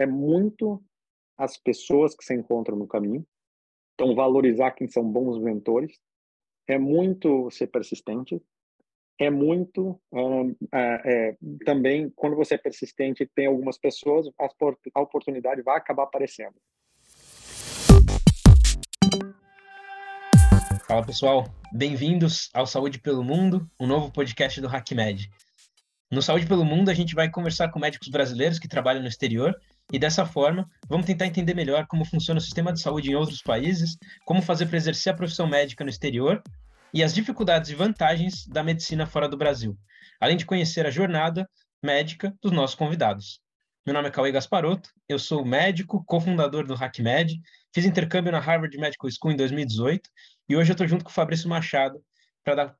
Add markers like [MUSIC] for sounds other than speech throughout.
é muito as pessoas que se encontram no caminho. Então, valorizar quem são bons mentores. É muito ser persistente. É muito é, é, também, quando você é persistente, tem algumas pessoas, a oportunidade vai acabar aparecendo. Fala pessoal, bem-vindos ao Saúde pelo Mundo, um novo podcast do HackMed. No Saúde pelo Mundo, a gente vai conversar com médicos brasileiros que trabalham no exterior e dessa forma vamos tentar entender melhor como funciona o sistema de saúde em outros países, como fazer para exercer a profissão médica no exterior e as dificuldades e vantagens da medicina fora do Brasil, além de conhecer a jornada médica dos nossos convidados. Meu nome é Cauê Gasparotto, eu sou médico, cofundador do HackMed, fiz intercâmbio na Harvard Medical School em 2018 e hoje eu estou junto com o Fabrício Machado para dar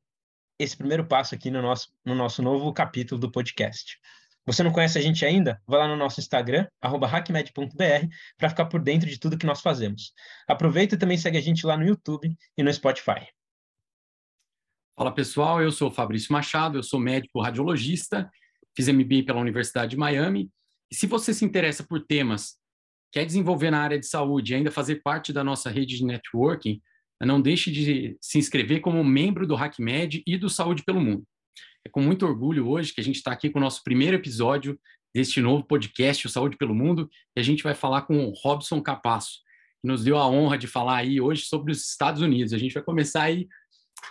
esse primeiro passo aqui no nosso, no nosso novo capítulo do podcast. Você não conhece a gente ainda? Vá lá no nosso Instagram, hackmed.br, para ficar por dentro de tudo que nós fazemos. Aproveita e também segue a gente lá no YouTube e no Spotify. Fala pessoal, eu sou Fabrício Machado, eu sou médico radiologista, fiz MBA pela Universidade de Miami. E se você se interessa por temas, quer desenvolver na área de saúde e ainda fazer parte da nossa rede de networking, não deixe de se inscrever como membro do HackMed e do Saúde pelo Mundo. É com muito orgulho hoje que a gente está aqui com o nosso primeiro episódio deste novo podcast, o Saúde pelo Mundo, e a gente vai falar com o Robson Capasso, que nos deu a honra de falar aí hoje sobre os Estados Unidos. A gente vai começar aí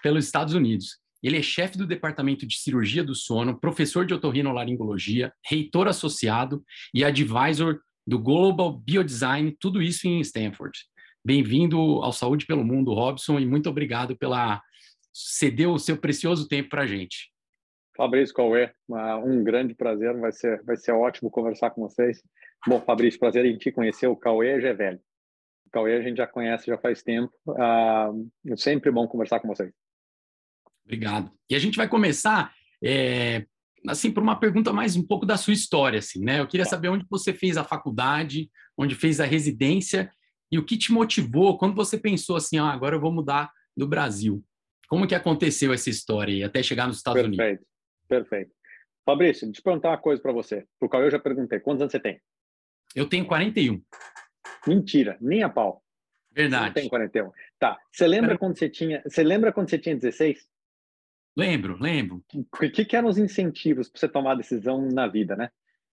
pelos Estados Unidos. Ele é chefe do Departamento de Cirurgia do Sono, professor de otorrinolaringologia, reitor associado e advisor do Global Biodesign, tudo isso em Stanford. Bem-vindo ao Saúde pelo Mundo, Robson, e muito obrigado pela ceder o seu precioso tempo para a gente. Fabrício Cauê, um grande prazer, vai ser, vai ser ótimo conversar com vocês. Bom, Fabrício, prazer em te conhecer, o Cauê já é velho. O Cauê a gente já conhece já faz tempo, uh, é sempre bom conversar com vocês. Obrigado. E a gente vai começar, é, assim, por uma pergunta mais um pouco da sua história, assim, né? Eu queria tá. saber onde você fez a faculdade, onde fez a residência e o que te motivou quando você pensou assim, ah, agora eu vou mudar do Brasil? Como que aconteceu essa história aí, até chegar nos Estados perfeito, Unidos? Perfeito. Fabrício, deixa eu perguntar uma coisa para você. Por qual eu já perguntei. Quantos anos você tem? Eu tenho 41. Mentira, nem a pau. Verdade. Você tem 41. Tá. Você lembra quando você tinha, você lembra quando você tinha 16? Lembro, lembro. O que, que eram os incentivos para você tomar decisão na vida, né?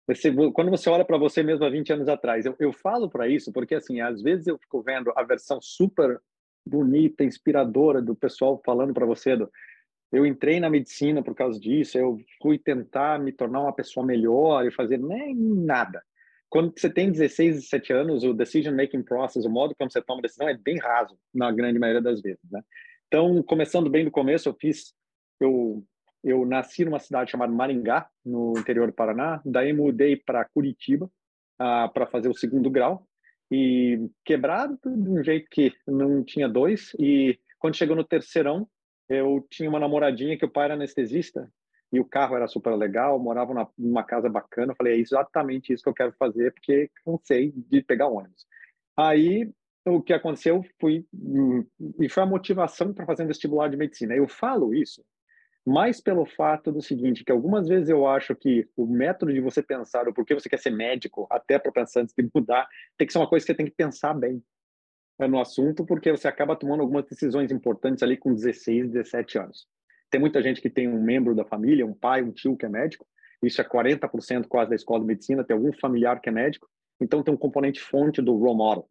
Você, quando você olha para você mesmo há 20 anos atrás, eu, eu falo para isso porque, assim, às vezes eu fico vendo a versão super bonita, inspiradora do pessoal falando para você do, eu entrei na medicina por causa disso, eu fui tentar me tornar uma pessoa melhor e fazer nem nada. Quando você tem 16, 17 anos, o decision making process, o modo como você toma decisão é bem raso na grande maioria das vezes, né? Então, começando bem do começo, eu fiz eu eu nasci numa cidade chamada Maringá, no interior do Paraná. Daí mudei para Curitiba uh, para fazer o segundo grau. E quebrado de um jeito que não tinha dois. E quando chegou no terceirão, eu tinha uma namoradinha que o pai era anestesista e o carro era super legal, morava na, numa casa bacana. Eu falei, é exatamente isso que eu quero fazer, porque cansei de pegar ônibus. Aí o que aconteceu foi e foi a motivação para fazer um vestibular de medicina. Eu falo isso mais pelo fato do seguinte, que algumas vezes eu acho que o método de você pensar o porquê você quer ser médico, até para pensar antes de mudar, tem que ser uma coisa que você tem que pensar bem no assunto, porque você acaba tomando algumas decisões importantes ali com 16, 17 anos. Tem muita gente que tem um membro da família, um pai, um tio que é médico, isso é 40% quase da escola de medicina, tem algum familiar que é médico, então tem um componente fonte do role model,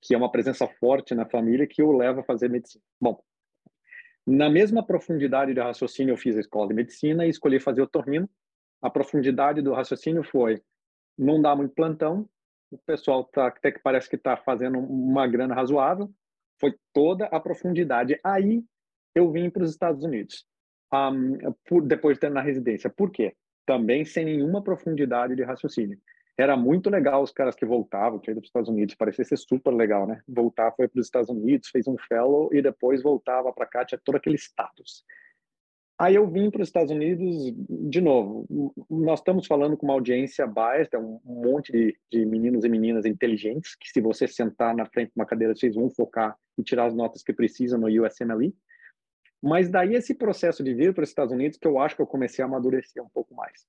que é uma presença forte na família que o leva a fazer medicina. Bom, na mesma profundidade de raciocínio, eu fiz a escola de medicina e escolhi fazer o torrino. A profundidade do raciocínio foi não dá muito plantão, o pessoal tá, até que parece que está fazendo uma grana razoável. Foi toda a profundidade. Aí eu vim para os Estados Unidos, um, por, depois de ter na residência. Por quê? Também sem nenhuma profundidade de raciocínio era muito legal os caras que voltavam, que iam para os Estados Unidos, parecia ser super legal, né? Voltar foi para os Estados Unidos, fez um fellow e depois voltava para cá, tinha todo aquele status. Aí eu vim para os Estados Unidos, de novo, nós estamos falando com uma audiência biased, é um monte de, de meninos e meninas inteligentes, que se você sentar na frente de uma cadeira, vocês vão focar e tirar as notas que precisam no USMLE. Mas daí esse processo de vir para os Estados Unidos que eu acho que eu comecei a amadurecer um pouco mais.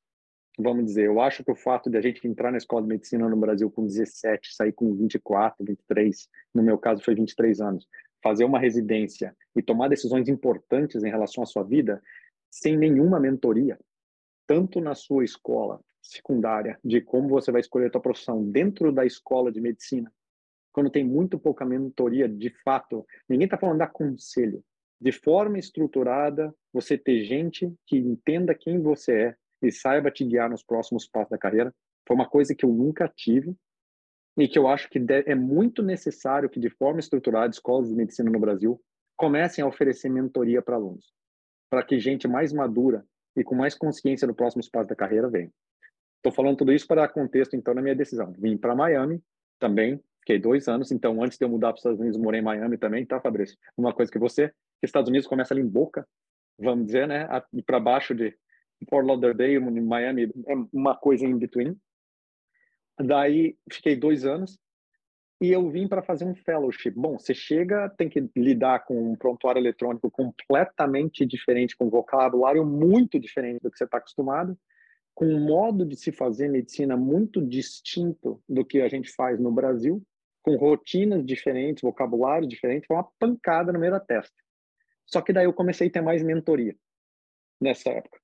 vamos dizer, eu acho que o fato de a gente entrar na escola de medicina no Brasil com 17, sair com 24, 23, no meu caso foi 23 anos, fazer uma residência e tomar decisões importantes em relação à sua vida sem nenhuma mentoria, tanto na sua escola secundária, de como você vai escolher a sua profissão dentro da escola de medicina, quando tem muito pouca mentoria, de fato, ninguém está falando da conselho. De forma estruturada, você ter gente que entenda quem você é e saiba te guiar nos próximos passos da carreira, foi uma coisa que eu nunca tive e que eu acho que é muito necessário que, de forma estruturada, escolas de medicina no Brasil comecem a oferecer mentoria para alunos, para que gente mais madura e com mais consciência no próximo espaço da carreira venha. Estou falando tudo isso para dar contexto, então, na minha decisão. Vim para Miami também, fiquei dois anos, então, antes de eu mudar para os Estados Unidos, morei em Miami também, tá, Fabrício? Uma coisa que você, que Estados Unidos começa ali em Boca, vamos dizer, né, para baixo de Fort Lauderdale, Miami, é uma coisa em between. Daí, fiquei dois anos, e eu vim para fazer um fellowship. Bom, você chega, tem que lidar com um prontuário eletrônico completamente diferente, com vocabulário muito diferente do que você está acostumado, com um modo de se fazer medicina muito distinto do que a gente faz no Brasil, com rotinas diferentes, vocabulário diferente, foi uma pancada no meio da testa. Só que daí eu comecei a ter mais mentoria nessa época.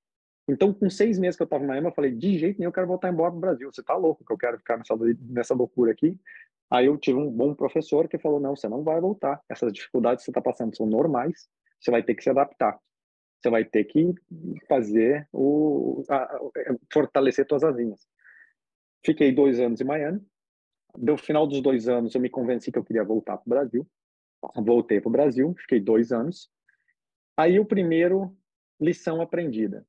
Então, com seis meses que eu estava na Miami, eu falei, de jeito nenhum eu quero voltar embora para o Brasil. Você está louco que eu quero ficar nessa, nessa loucura aqui? Aí eu tive um bom professor que falou: não, você não vai voltar. Essas dificuldades que você está passando são normais. Você vai ter que se adaptar. Você vai ter que fazer o a, a, fortalecer suas asinhas. Fiquei dois anos em Miami. No final dos dois anos, eu me convenci que eu queria voltar para o Brasil. Voltei para o Brasil, fiquei dois anos. Aí o primeiro lição aprendida.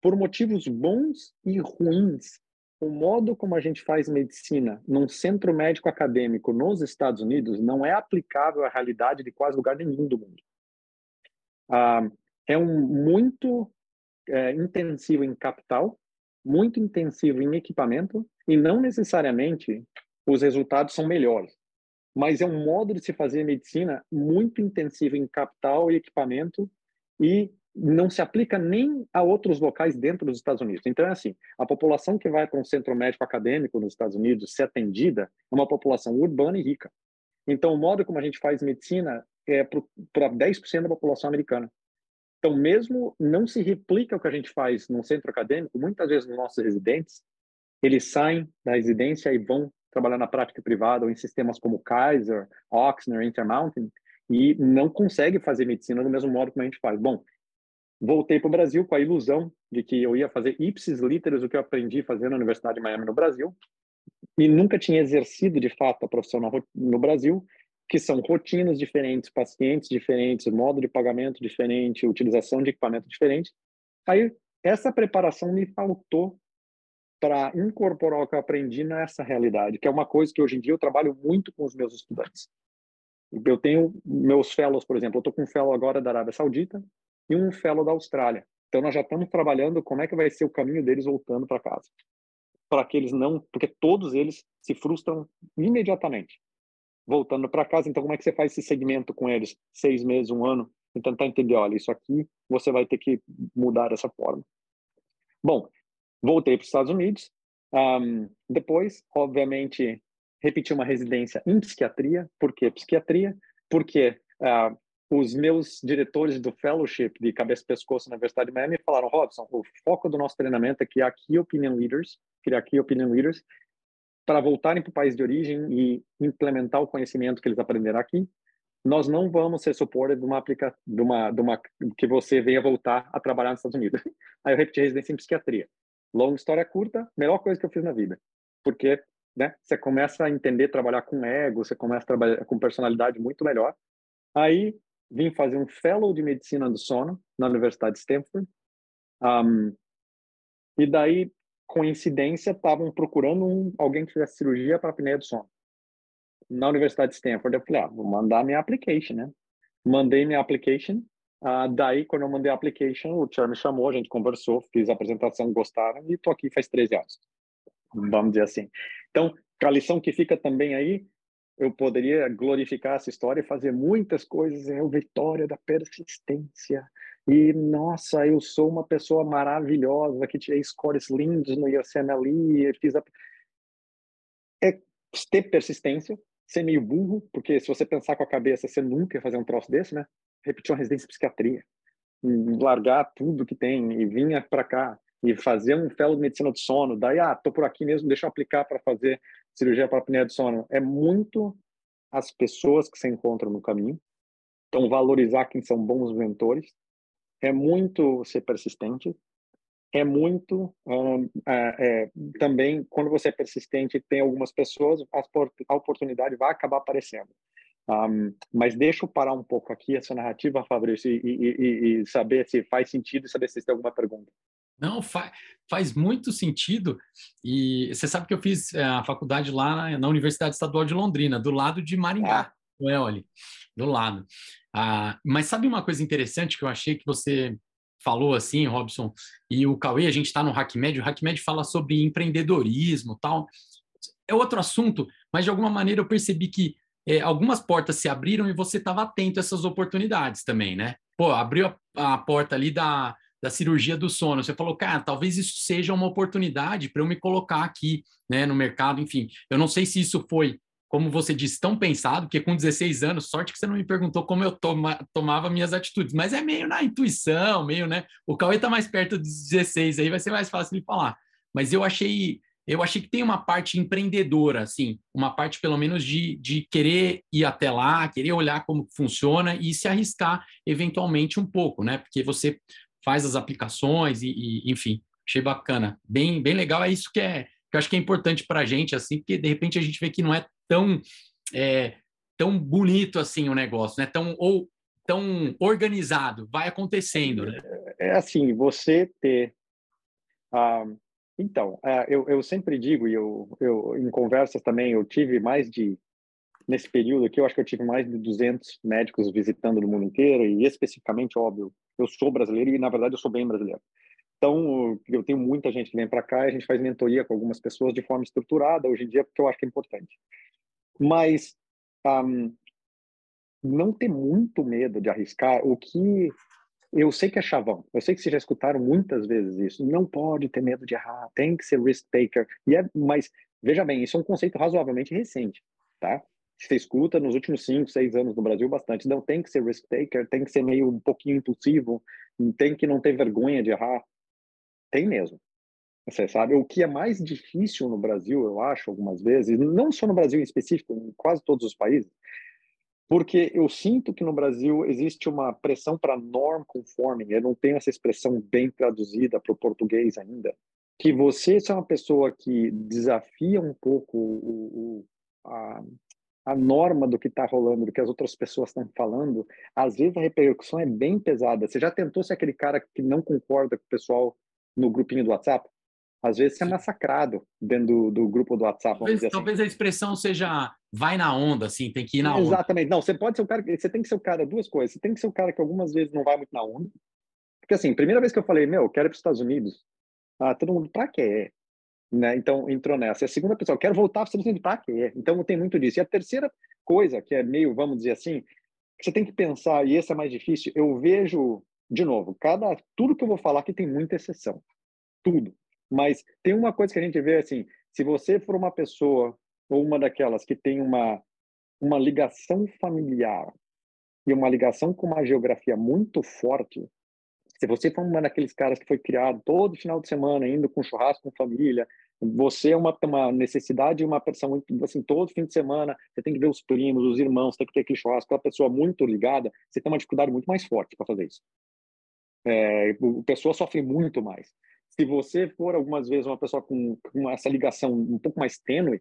Por motivos bons e ruins, o modo como a gente faz medicina num centro médico acadêmico nos Estados Unidos não é aplicável à realidade de quase lugar nenhum do mundo. Ah, é um muito é, intensivo em capital, muito intensivo em equipamento e não necessariamente os resultados são melhores. Mas é um modo de se fazer medicina muito intensivo em capital e equipamento e não se aplica nem a outros locais dentro dos Estados Unidos. Então, é assim, a população que vai para um centro médico acadêmico nos Estados Unidos ser atendida é uma população urbana e rica. Então, o modo como a gente faz medicina é para 10% da população americana. Então, mesmo não se replica o que a gente faz num centro acadêmico, muitas vezes os nossos residentes, eles saem da residência e vão trabalhar na prática privada ou em sistemas como Kaiser, Oxner, Intermountain, e não consegue fazer medicina do mesmo modo como a gente faz. Bom, Voltei para o Brasil com a ilusão de que eu ia fazer ipsis literis o que eu aprendi fazer na Universidade de Miami no Brasil e nunca tinha exercido de fato a profissão no Brasil, que são rotinas diferentes, pacientes diferentes, modo de pagamento diferente, utilização de equipamento diferente. Aí essa preparação me faltou para incorporar o que eu aprendi nessa realidade, que é uma coisa que hoje em dia eu trabalho muito com os meus estudantes. Eu tenho meus fellows, por exemplo, eu estou com um fellow agora da Arábia Saudita, e um fellow da Austrália. Então nós já estamos trabalhando como é que vai ser o caminho deles voltando para casa. Para que eles não, porque todos eles se frustram imediatamente voltando para casa. Então como é que você faz esse segmento com eles? Seis meses, um ano, e tentar entender, olha, isso aqui você vai ter que mudar dessa forma. Bom, voltei para os Estados Unidos. Um, depois, obviamente, repeti uma residência em psiquiatria. Por que psiquiatria? Porque uh, os meus diretores do fellowship de cabeça e pescoço na Universidade de Miami falaram, Robson, o foco do nosso treinamento é criar key opinion leaders, criar key opinion leaders para voltarem para o país de origem e implementar o conhecimento que eles aprenderam aqui. Nós não vamos ser suporte de uma aplica de uma de uma que você venha voltar a trabalhar nos Estados Unidos. [LAUGHS] Aí eu repeti residência em psiquiatria. Longa história curta, melhor coisa que eu fiz na vida. Porque, né, você começa a entender trabalhar com ego, você começa a trabalhar com personalidade muito melhor. Aí vim fazer um fellow de medicina do sono na Universidade de Stanford. Um, e daí, coincidência, estavam procurando um, alguém que fizesse cirurgia para apneia do sono. Na Universidade de Stanford, eu falei, ah, vou mandar minha application, né? Mandei minha application. Uh, daí, quando eu mandei a application, o Chair me chamou, a gente conversou, fiz a apresentação, gostaram, e estou aqui faz 13 anos. Vamos dizer assim. Então, a lição que fica também aí eu poderia glorificar essa história e fazer muitas coisas. É o vitória da persistência. e nossa, eu sou uma pessoa maravilhosa que tirei scores lindos no USMLE, fiz a... é ter persistência, ser meio burro, porque se você pensar com a cabeça, você nunca ia fazer um troço desse, né? Repetir uma residência de psiquiatria, largar tudo que tem e vinha para cá e fazer um fellow de medicina do sono, daí, ah, tô por aqui mesmo, deixa eu aplicar para fazer cirurgia para apneia do sono. É muito as pessoas que se encontram no caminho, então valorizar quem são bons mentores, é muito ser persistente, é muito é, é, também quando você é persistente tem algumas pessoas a oportunidade vai acabar aparecendo. Um, mas deixa eu parar um pouco aqui essa narrativa Fabrício e, e, e, saber se faz sentido e saber se tem alguma pergunta não fa faz muito sentido e você sabe que eu fiz é, a faculdade lá na Universidade Estadual de Londrina do lado de Maringá não é olha do lado ah, mas sabe uma coisa interessante que eu achei que você falou assim, Robson, e o Cauê, a gente está no HackMed, o HackMed fala sobre empreendedorismo tal. É outro assunto, mas de alguma maneira eu percebi que é, algumas portas se abriram e você estava atento a essas oportunidades também, né? Pô, abriu a, a porta ali da, da cirurgia do sono. Você falou, cara, talvez isso seja uma oportunidade para eu me colocar aqui, né, no mercado. Enfim, eu não sei se isso foi como você disse, tão pensado, porque com 16 anos, sorte que você não me perguntou como eu toma, tomava minhas atitudes, mas é meio na intuição, meio, né? O Cauê está mais perto dos 16, aí vai ser mais fácil de falar. Mas eu achei, eu achei que tem uma parte empreendedora, assim, uma parte pelo menos de, de querer ir até lá, querer olhar como funciona e se arriscar eventualmente um pouco, né? Porque você faz as aplicações e, e enfim, achei bacana, bem, bem legal. É isso que é que eu acho que é importante para a gente, assim, porque de repente a gente vê que não é tão é, tão bonito assim o negócio, né? Tão ou tão organizado, vai acontecendo, né? É, é assim, você ter ah, então, é, eu, eu sempre digo, e eu, eu, em conversas também, eu tive mais de, nesse período aqui, eu acho que eu tive mais de 200 médicos visitando no mundo inteiro, e especificamente, óbvio, eu sou brasileiro e, na verdade, eu sou bem brasileiro. Então, eu tenho muita gente que vem para cá e a gente faz mentoria com algumas pessoas de forma estruturada hoje em dia, porque eu acho que é importante. Mas um, não ter muito medo de arriscar o que eu sei que é chavão, eu sei que vocês já escutaram muitas vezes isso. Não pode ter medo de errar, tem que ser risk taker. E é, mas veja bem, isso é um conceito razoavelmente recente, tá? Você escuta nos últimos cinco, seis anos no Brasil bastante. Não tem que ser risk taker, tem que ser meio um pouquinho impulsivo, tem que não ter vergonha de errar. Tem mesmo. Você sabe, o que é mais difícil no Brasil, eu acho, algumas vezes, não só no Brasil em específico, em quase todos os países, porque eu sinto que no Brasil existe uma pressão para norm conforming, eu não tenho essa expressão bem traduzida para o português ainda, que você se é uma pessoa que desafia um pouco o, o, a, a norma do que está rolando, do que as outras pessoas estão falando, às vezes a repercussão é bem pesada. Você já tentou ser aquele cara que não concorda com o pessoal no grupinho do WhatsApp? às vezes você é massacrado dentro do, do grupo do WhatsApp. Talvez, assim. talvez, a expressão seja vai na onda, assim, tem que ir na onda. Exatamente. Não, você pode ser o cara, você tem que ser o cara, duas coisas. Você tem que ser o cara que algumas vezes não vai muito na onda. Porque assim, primeira vez que eu falei, meu, eu quero ir para os Estados Unidos, ah, todo mundo, pra quê? Né? Então entrou nessa. E a segunda pessoa, quero voltar para Unidos, pra quê? Então tem muito disso. E a terceira coisa, que é meio, vamos dizer assim, você tem que pensar, e esse é mais difícil, eu vejo, de novo, cada tudo que eu vou falar aqui tem muita exceção. Tudo. Mas tem uma coisa que a gente vê assim, se você for uma pessoa ou uma daquelas que tem uma uma ligação familiar e uma ligação com uma geografia muito forte, se você for uma daqueles caras que foi criado todo final de semana indo com churrasco com família, você é uma, uma necessidade, uma pessoa muito assim todo fim de semana, você tem que ver os primos, os irmãos, tem que ter aquele churrasco, aquela pessoa muito ligada, você tem uma dificuldade muito mais forte para fazer isso. É, a pessoa sofre muito mais se você for algumas vezes uma pessoa com, com essa ligação um pouco mais tênue,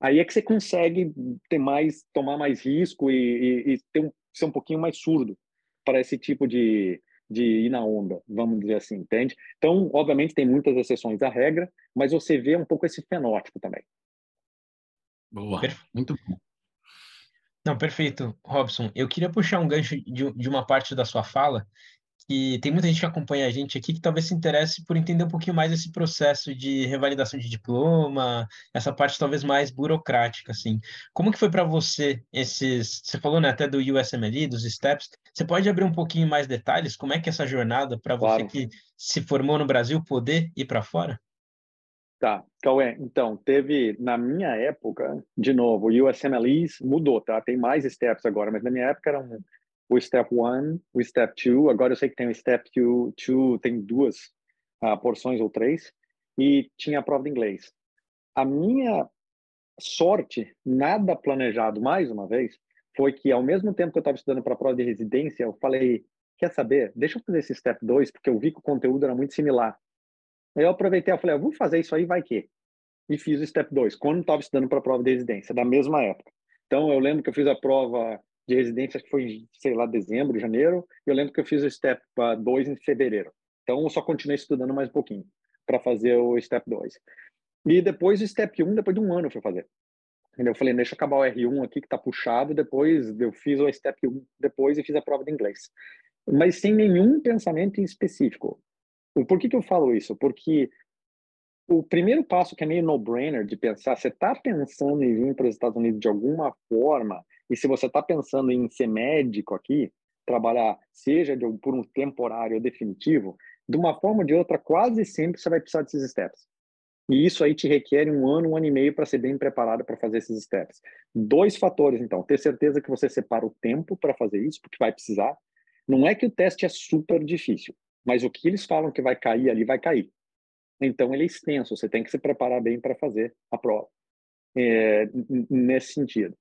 aí é que você consegue ter mais, tomar mais risco e, e, e ter um, ser um pouquinho mais surdo para esse tipo de, de ir na onda, vamos dizer assim, entende? Então, obviamente, tem muitas exceções à regra, mas você vê um pouco esse fenótipo também. Boa, muito bom. Não, perfeito, Robson. Eu queria puxar um gancho de, de uma parte da sua fala que tem muita gente que acompanha a gente aqui que talvez se interesse por entender um pouquinho mais esse processo de revalidação de diploma, essa parte talvez mais burocrática, assim. Como que foi para você esses, você falou, né, até do USMLE, dos steps, Você pode abrir um pouquinho mais detalhes? Como é que é essa jornada para você que se formou no Brasil poder ir para fora? Tá, Cauê, então, teve, na minha época, de novo, o USMLEs mudou, tá? Tem mais steps agora, mas na minha época era um, o Step 1, o Step 2, agora eu sei que tem o Step 2, tem duas uh, porções ou três, e tinha a prova de inglês. A minha sorte, nada planejado, mais uma vez, foi que ao mesmo tempo que eu estava estudando para a prova de residência, eu falei, quer saber, deixa eu fazer esse Step 2, porque eu vi que o conteúdo era muito similar. Aí eu aproveitei e falei, ah, vou fazer isso aí, vai que. E fiz o Step 2, quando estava estudando para a prova de residência, da mesma época. Então, eu lembro que eu fiz a prova de residência, que foi, sei lá, dezembro, janeiro, e eu lembro que eu fiz o Step 2 em fevereiro. Então, eu só continuei estudando mais um pouquinho para fazer o Step 2. E depois o Step 1, depois de um ano eu fui fazer. Eu falei, deixa eu acabar o R1 aqui, que está puxado, depois eu fiz o Step 1 depois e fiz a prova de inglês. Mas sem nenhum pensamento em específico. Por que, que eu falo isso? Porque o primeiro passo que é meio no-brainer de pensar, você está pensando em vir para os Estados Unidos de alguma forma, e se você está pensando em ser médico aqui, trabalhar, seja de, por um temporário ou definitivo, de uma forma ou de outra, quase sempre você vai precisar desses steps. E isso aí te requer um ano, um ano e meio para ser bem preparado para fazer esses steps. Dois fatores, então. Ter certeza que você separa o tempo para fazer isso, porque vai precisar. Não é que o teste é super difícil mas o que eles falam que vai cair ali vai cair. Então ele é extenso, você tem que se preparar bem para fazer a prova. É, nesse sentido.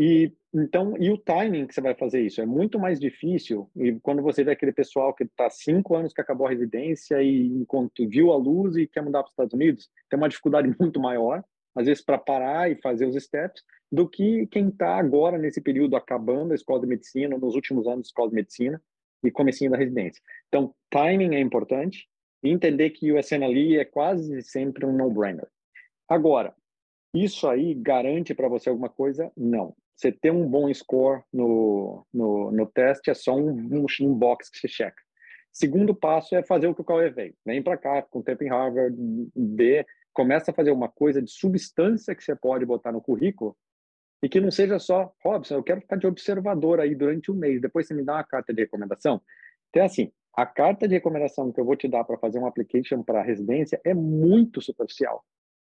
E então, e o timing que você vai fazer isso é muito mais difícil. E quando você vê aquele pessoal que está cinco anos que acabou a residência e enquanto viu a luz e quer mudar para os Estados Unidos, tem uma dificuldade [LAUGHS] muito maior, às vezes para parar e fazer os steps, do que quem está agora nesse período acabando a escola de medicina, nos últimos anos da escola de medicina, e comecinho da residência. Então, timing é importante e entender que o SNLE é quase sempre um no-brainer. Agora, isso aí garante para você alguma coisa? Não. Você ter um bom score no, no, no teste é só um, um, box que você checa. Segundo passo é fazer o que o Cauê veio. Vem para cá, com tempo em Harvard, B, começa a fazer uma coisa de substância que você pode botar no currículo e que não seja só, Robson, eu quero ficar de observador aí durante um mês, depois você me dá uma carta de recomendação. Então, assim, a carta de recomendação que eu vou te dar para fazer um application para residência é muito superficial.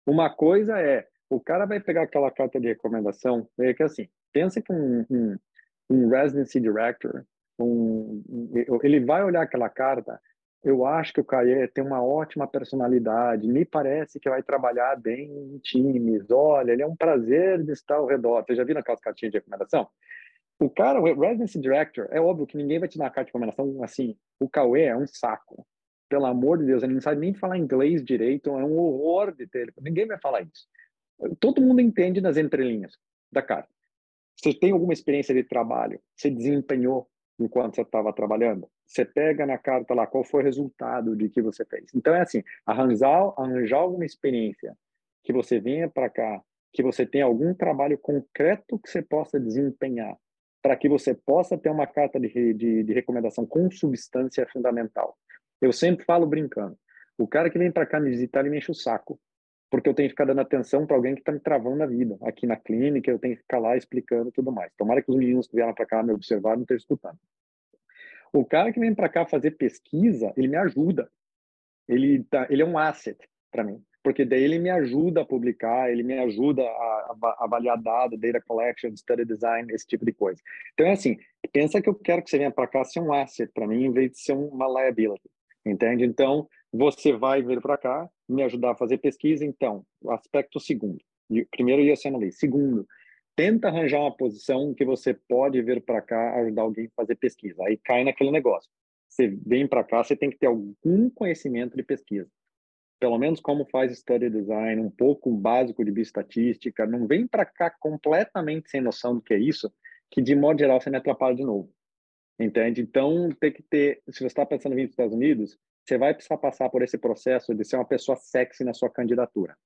Uma coisa é, o cara vai pegar aquela carta de recomendação, é que assim, pensa que um, um, um residency director, um, ele vai olhar aquela carta eu acho que o Caê tem uma ótima personalidade, me parece que vai trabalhar bem em times. Olha, ele é um prazer de estar ao redor. Você já viu aquelas cartinhas de recomendação? O cara, o Residency Director, é óbvio que ninguém vai te dar uma carta de recomendação assim. O Cauê é um saco. Pelo amor de Deus, ele não sabe nem falar inglês direito, é um horror de ter. Ninguém vai falar isso. Todo mundo entende nas entrelinhas da carta. Você tem alguma experiência de trabalho? Você desempenhou enquanto você estava trabalhando? Você pega na carta lá qual foi o resultado de que você fez. Então é assim, arranjar, arranjar alguma experiência que você venha para cá, que você tenha algum trabalho concreto que você possa desempenhar, para que você possa ter uma carta de, de, de recomendação com substância fundamental. Eu sempre falo brincando, o cara que vem para cá me visitar, ele me enche o saco porque eu tenho que ficar dando atenção para alguém que está me travando na vida. Aqui na clínica, eu tenho que ficar lá explicando tudo mais. Tomara que os meninos que vieram para cá me observar não estejam escutando. O cara que vem para cá fazer pesquisa, ele me ajuda. Ele, tá, ele é um asset para mim, porque daí ele me ajuda a publicar, ele me ajuda a, a avaliar dados, data collection, study design, esse tipo de coisa. Então é assim, pensa que eu quero que você venha para cá ser um asset para mim, em vez de ser uma liability, entende? Então, você vai vir para cá, me ajudar a fazer pesquisa. Então, aspecto segundo. Primeiro, lei. Segundo, tenta arranjar uma posição que você pode vir para cá ajudar alguém a fazer pesquisa. Aí cai naquele negócio. Você vem para cá, você tem que ter algum conhecimento de pesquisa. Pelo menos como faz study design, um pouco básico de bioestatística. Não vem para cá completamente sem noção do que é isso, que de modo geral você me atrapalha de novo. Entende? Então, tem que ter, se você está pensando em vir para os Estados Unidos, você vai precisar passar por esse processo de ser uma pessoa sexy na sua candidatura.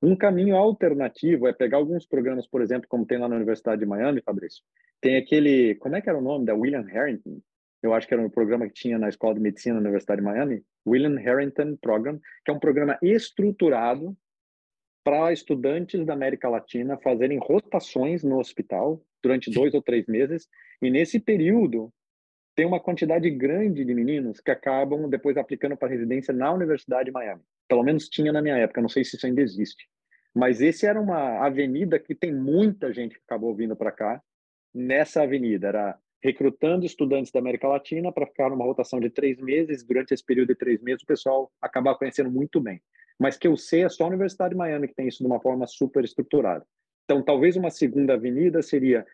Um caminho alternativo é pegar alguns programas, por exemplo, como tem lá na Universidade de Miami, Fabrício. Tem aquele, como é que era o nome da William Harrington? Eu acho que era um programa que tinha na Escola de Medicina da Universidade de Miami, William Harrington Program, que é um programa estruturado para estudantes da América Latina fazerem rotações no hospital durante dois ou três meses. E nesse período, tem uma quantidade grande de meninos que acabam depois aplicando para residência na Universidade de Miami. Pelo menos tinha na minha época, não sei se isso ainda existe. Mas esse era uma avenida que tem muita gente que acabou vindo para cá. Nessa avenida era recrutando estudantes da América Latina para ficar numa rotação de três meses. Durante esse período de três meses, o pessoal acaba conhecendo muito bem. Mas que eu sei é só a Universidade de Miami que tem isso de uma forma super estruturada. Então, talvez uma segunda avenida seria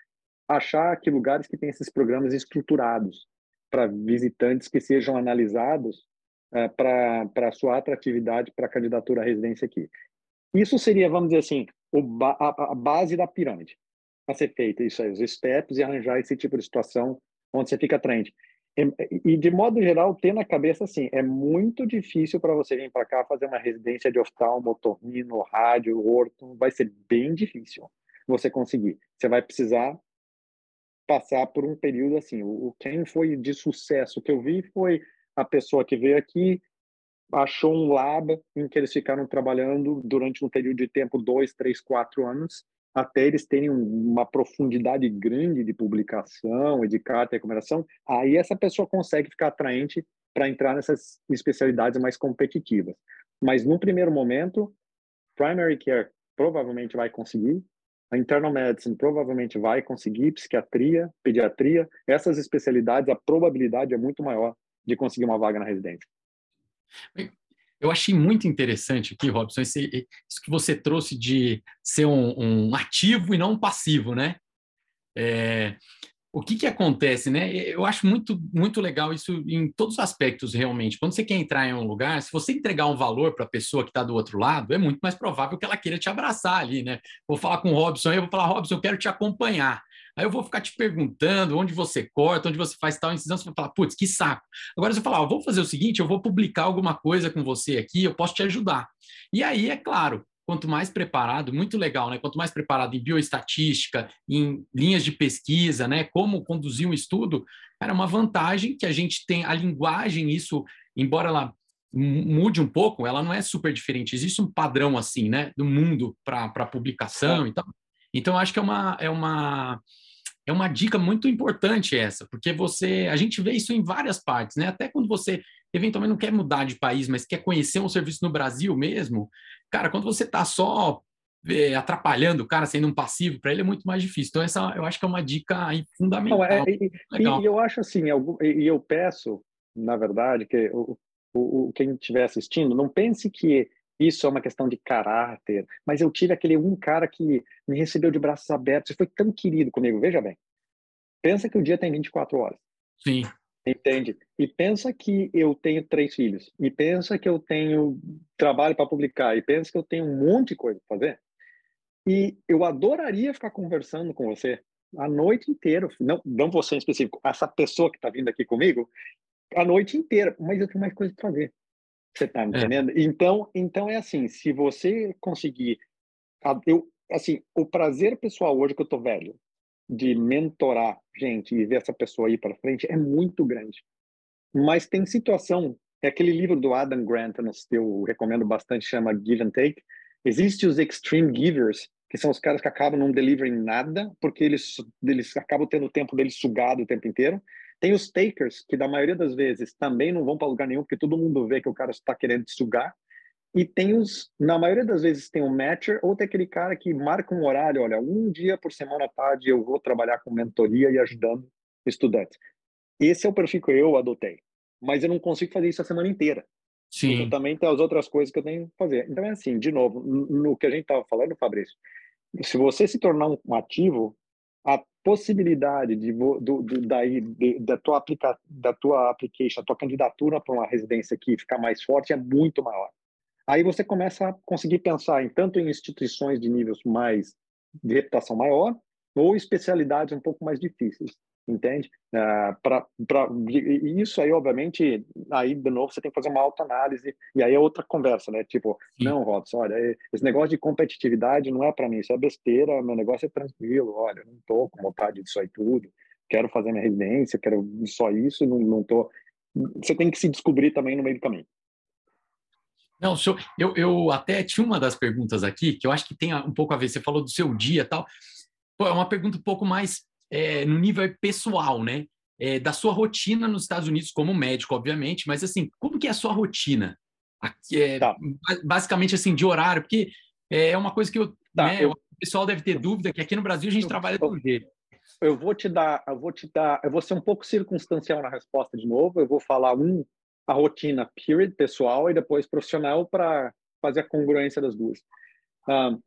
achar que lugares que têm esses programas estruturados para visitantes que sejam analisados uh, para a sua atratividade para a candidatura à residência aqui. Isso seria, vamos dizer assim, ba a, a base da pirâmide a ser feita, isso aí, os steps e arranjar esse tipo de situação onde você fica atraente. E, e, de modo geral, ter na cabeça assim, é muito difícil para você vir para cá fazer uma residência de oftalmo, otorrino, rádio, orto, vai ser bem difícil você conseguir. Você vai precisar passar por um período assim. O, quem foi de sucesso que eu vi foi a pessoa que veio aqui, achou um lab em que eles ficaram trabalhando durante um período de tempo, dois, três, quatro anos, até eles terem uma profundidade grande de publicação e de carta e recomendação, aí essa pessoa consegue ficar atraente para entrar nessas especialidades mais competitivas. Mas no primeiro momento, primary care provavelmente vai conseguir, a internal medicine provavelmente vai conseguir, psiquiatria, pediatria, essas especialidades, a probabilidade é muito maior de conseguir uma vaga na residência. Eu achei muito interessante aqui, Robson, esse, isso que você trouxe de ser um, um ativo e não um passivo, né? É, o que, que acontece, né? Eu acho muito, muito legal isso em todos os aspectos, realmente. Quando você quer entrar em um lugar, se você entregar um valor para a pessoa que está do outro lado, é muito mais provável que ela queira te abraçar ali, né? Vou falar com o Robson, eu vou falar, Robson, eu quero te acompanhar. Aí eu vou ficar te perguntando onde você corta, onde você faz tal incisão, você vai falar, putz, que saco. Agora você falar, vou fazer o seguinte, eu vou publicar alguma coisa com você aqui, eu posso te ajudar. E aí, é claro, quanto mais preparado, muito legal, né? Quanto mais preparado em bioestatística, em linhas de pesquisa, né? Como conduzir um estudo, era uma vantagem que a gente tem a linguagem, isso, embora ela mude um pouco, ela não é super diferente. Existe um padrão assim, né, do mundo para publicação é. e tal. Então, acho que é uma, é uma é uma dica muito importante essa, porque você, a gente vê isso em várias partes, né? Até quando você eventualmente não quer mudar de país, mas quer conhecer um serviço no Brasil mesmo, cara, quando você está só é, atrapalhando o cara, sendo um passivo, para ele é muito mais difícil. Então, essa eu acho que é uma dica fundamental. Não, é, e, e, eu acho assim, e eu peço, na verdade, que o, o, quem estiver assistindo, não pense que isso é uma questão de caráter, mas eu tive aquele um cara que me recebeu de braços abertos e foi tão querido comigo. Veja bem, pensa que o dia tem 24 horas. Sim. Entende? E pensa que eu tenho três filhos. E pensa que eu tenho trabalho para publicar. E pensa que eu tenho um monte de coisa para fazer. E eu adoraria ficar conversando com você a noite inteira. Não, não você em específico, essa pessoa que está vindo aqui comigo, a noite inteira. Mas eu tenho mais coisa para fazer. Você está me é. entendendo? É. Então, então é assim, se você conseguir, eu, assim, o prazer pessoal hoje que eu tô velho de mentorar gente e ver essa pessoa ir para frente é muito grande. Mas tem situação, é aquele livro do Adam Grant, eu recomendo bastante, chama Give and Take. Existem os extreme givers, que são os caras que acabam não delivering nada, porque eles, eles acabam tendo o tempo deles sugado o tempo inteiro. Tem os takers, que da maioria das vezes também não vão para lugar nenhum, porque todo mundo vê que o cara está querendo te sugar. E tem os, na maioria das vezes tem um matcher, ou tem aquele cara que marca um horário, olha, um dia por semana à tarde eu vou trabalhar com mentoria e ajudando estudantes. Esse é o perfil que eu adotei. Mas eu não consigo fazer isso a semana inteira. Sim. Então, também tem as outras coisas que eu tenho que fazer. Então é assim, de novo, no que a gente estava falando, Fabrício, se você se tornar um ativo, a possibilidade de, do, do, daí, de, da, tua aplica, da tua application, a tua candidatura para uma residência aqui ficar mais forte é muito maior. Aí você começa a conseguir pensar em tanto em instituições de níveis mais de reputação maior ou especialidades um pouco mais difíceis entende? Uh, pra, pra, isso aí, obviamente, aí de novo você tem que fazer uma autoanálise e aí é outra conversa, né? Tipo, Sim. não, Robson, olha, esse negócio de competitividade não é para mim, isso é besteira, meu negócio é tranquilo, olha, não tô com vontade disso aí tudo, quero fazer minha residência, quero só isso, não, não tô... Você tem que se descobrir também no meio do caminho. Não, senhor, eu, eu até tinha uma das perguntas aqui, que eu acho que tem um pouco a ver, você falou do seu dia e tal, Pô, é uma pergunta um pouco mais é, no nível pessoal, né? é, da sua rotina nos Estados Unidos como médico, obviamente, mas assim, como que é a sua rotina? Aqui, é, tá. Basicamente assim, de horário, porque é uma coisa que eu, tá, né, eu... o pessoal deve ter dúvida que aqui no Brasil a gente eu, trabalha do jeito. Eu vou te dar, eu vou te dar, eu vou ser um pouco circunstancial na resposta de novo. Eu vou falar um a rotina period pessoal e depois profissional para fazer a congruência das duas. Um,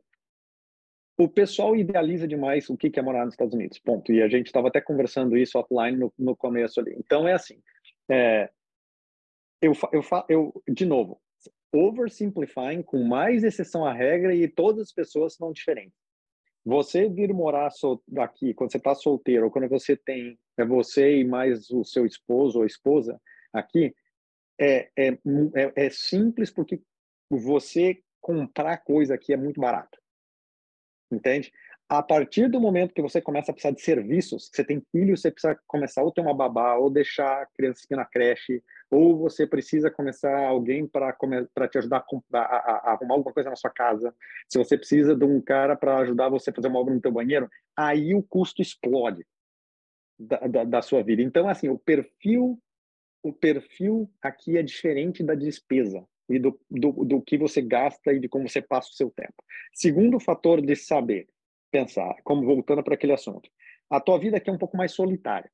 o pessoal idealiza demais o que é morar nos Estados Unidos, ponto. E a gente estava até conversando isso offline no, no começo ali. Então é assim, é, eu, eu, eu, de novo, oversimplifying com mais exceção à regra e todas as pessoas são diferentes. Você vir morar aqui quando você está solteiro ou quando você tem é você e mais o seu esposo ou esposa aqui é, é, é, é simples porque você comprar coisa aqui é muito barato entende? A partir do momento que você começa a precisar de serviços, você tem filho, você precisa começar ou ter uma babá, ou deixar a criança na creche, ou você precisa começar alguém para para te ajudar a, a, a, arrumar alguma coisa na sua casa. Se você precisa de um cara para ajudar você a fazer uma obra no teu banheiro, aí o custo explode da, da, da sua vida. Então, assim, o perfil o perfil aqui é diferente da despesa e do, do, do que você gasta e de como você passa o seu tempo. Segundo fator de saber pensar, como voltando para aquele assunto, a tua vida aqui é um pouco mais solitária.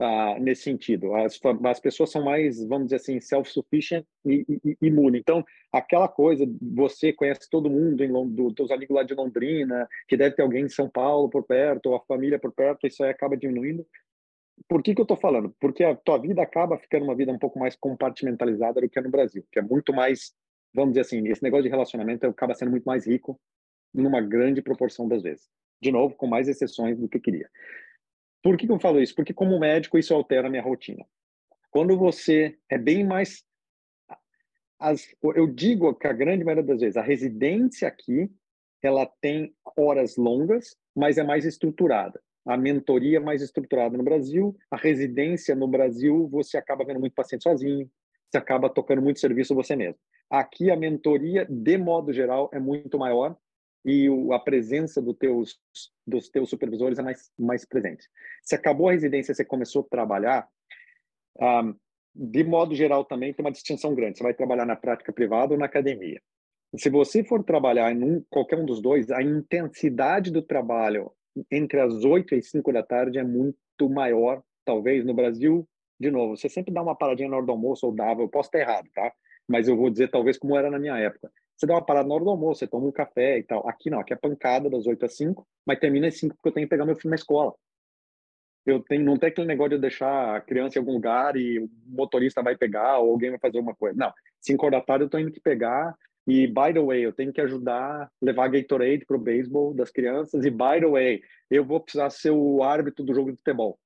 Uh, nesse sentido. As, as pessoas são mais, vamos dizer assim, self-sufficient e, e, imune. Então, aquela coisa, você conhece todo mundo, em do, teus amigos lá de Londrina, que deve ter alguém em São Paulo por perto, ou a família por perto, isso aí acaba diminuindo por que, que eu estou falando? Porque a tua vida acaba ficando uma vida um pouco mais compartimentalizada do que é no Brasil, que é muito mais, vamos dizer assim, esse negócio de relacionamento acaba sendo muito mais rico numa grande proporção das vezes. De novo, com mais exceções do que queria. Por que, que eu falo isso? Porque como médico isso altera a minha rotina. Quando você é bem mais as, eu digo que a grande maioria das vezes a residência aqui ela tem horas longas, mas é mais estruturada a mentoria mais estruturada no Brasil, a residência no Brasil, você acaba vendo muito paciente sozinho, você acaba tocando muito serviço você mesmo. Aqui a mentoria, de modo geral, é muito maior e a presença do teus, dos teus supervisores é mais, mais presente. Se acabou a residência, você começou a trabalhar, um, ah, de modo geral também tem uma distinção grande. Você vai trabalhar na prática privada ou na academia. Se você for trabalhar em um, qualquer um dos dois, a intensidade do trabalho entre as 8 e 5 da tarde é muito maior, talvez, no Brasil. De novo, você sempre dá uma paradinha na hora do almoço, ou dava, eu posso estar errado, tá? Mas eu vou dizer, talvez, como era na minha época. Você dá uma parada na hora do almoço, você toma um café e tal. Aqui não, aqui é pancada das 8 às 5, mas termina às 5 porque eu tenho que pegar meu filho na escola. Eu tenho, não tem aquele negócio de deixar a criança em algum lugar e o motorista vai pegar ou alguém vai fazer alguma coisa. Não, 5 horas da tarde eu tô indo que pegar e, by the way, eu tenho que ajudar, levar Gatorade para o beisebol das crianças. E, by the way, eu vou precisar ser o árbitro do jogo de futebol.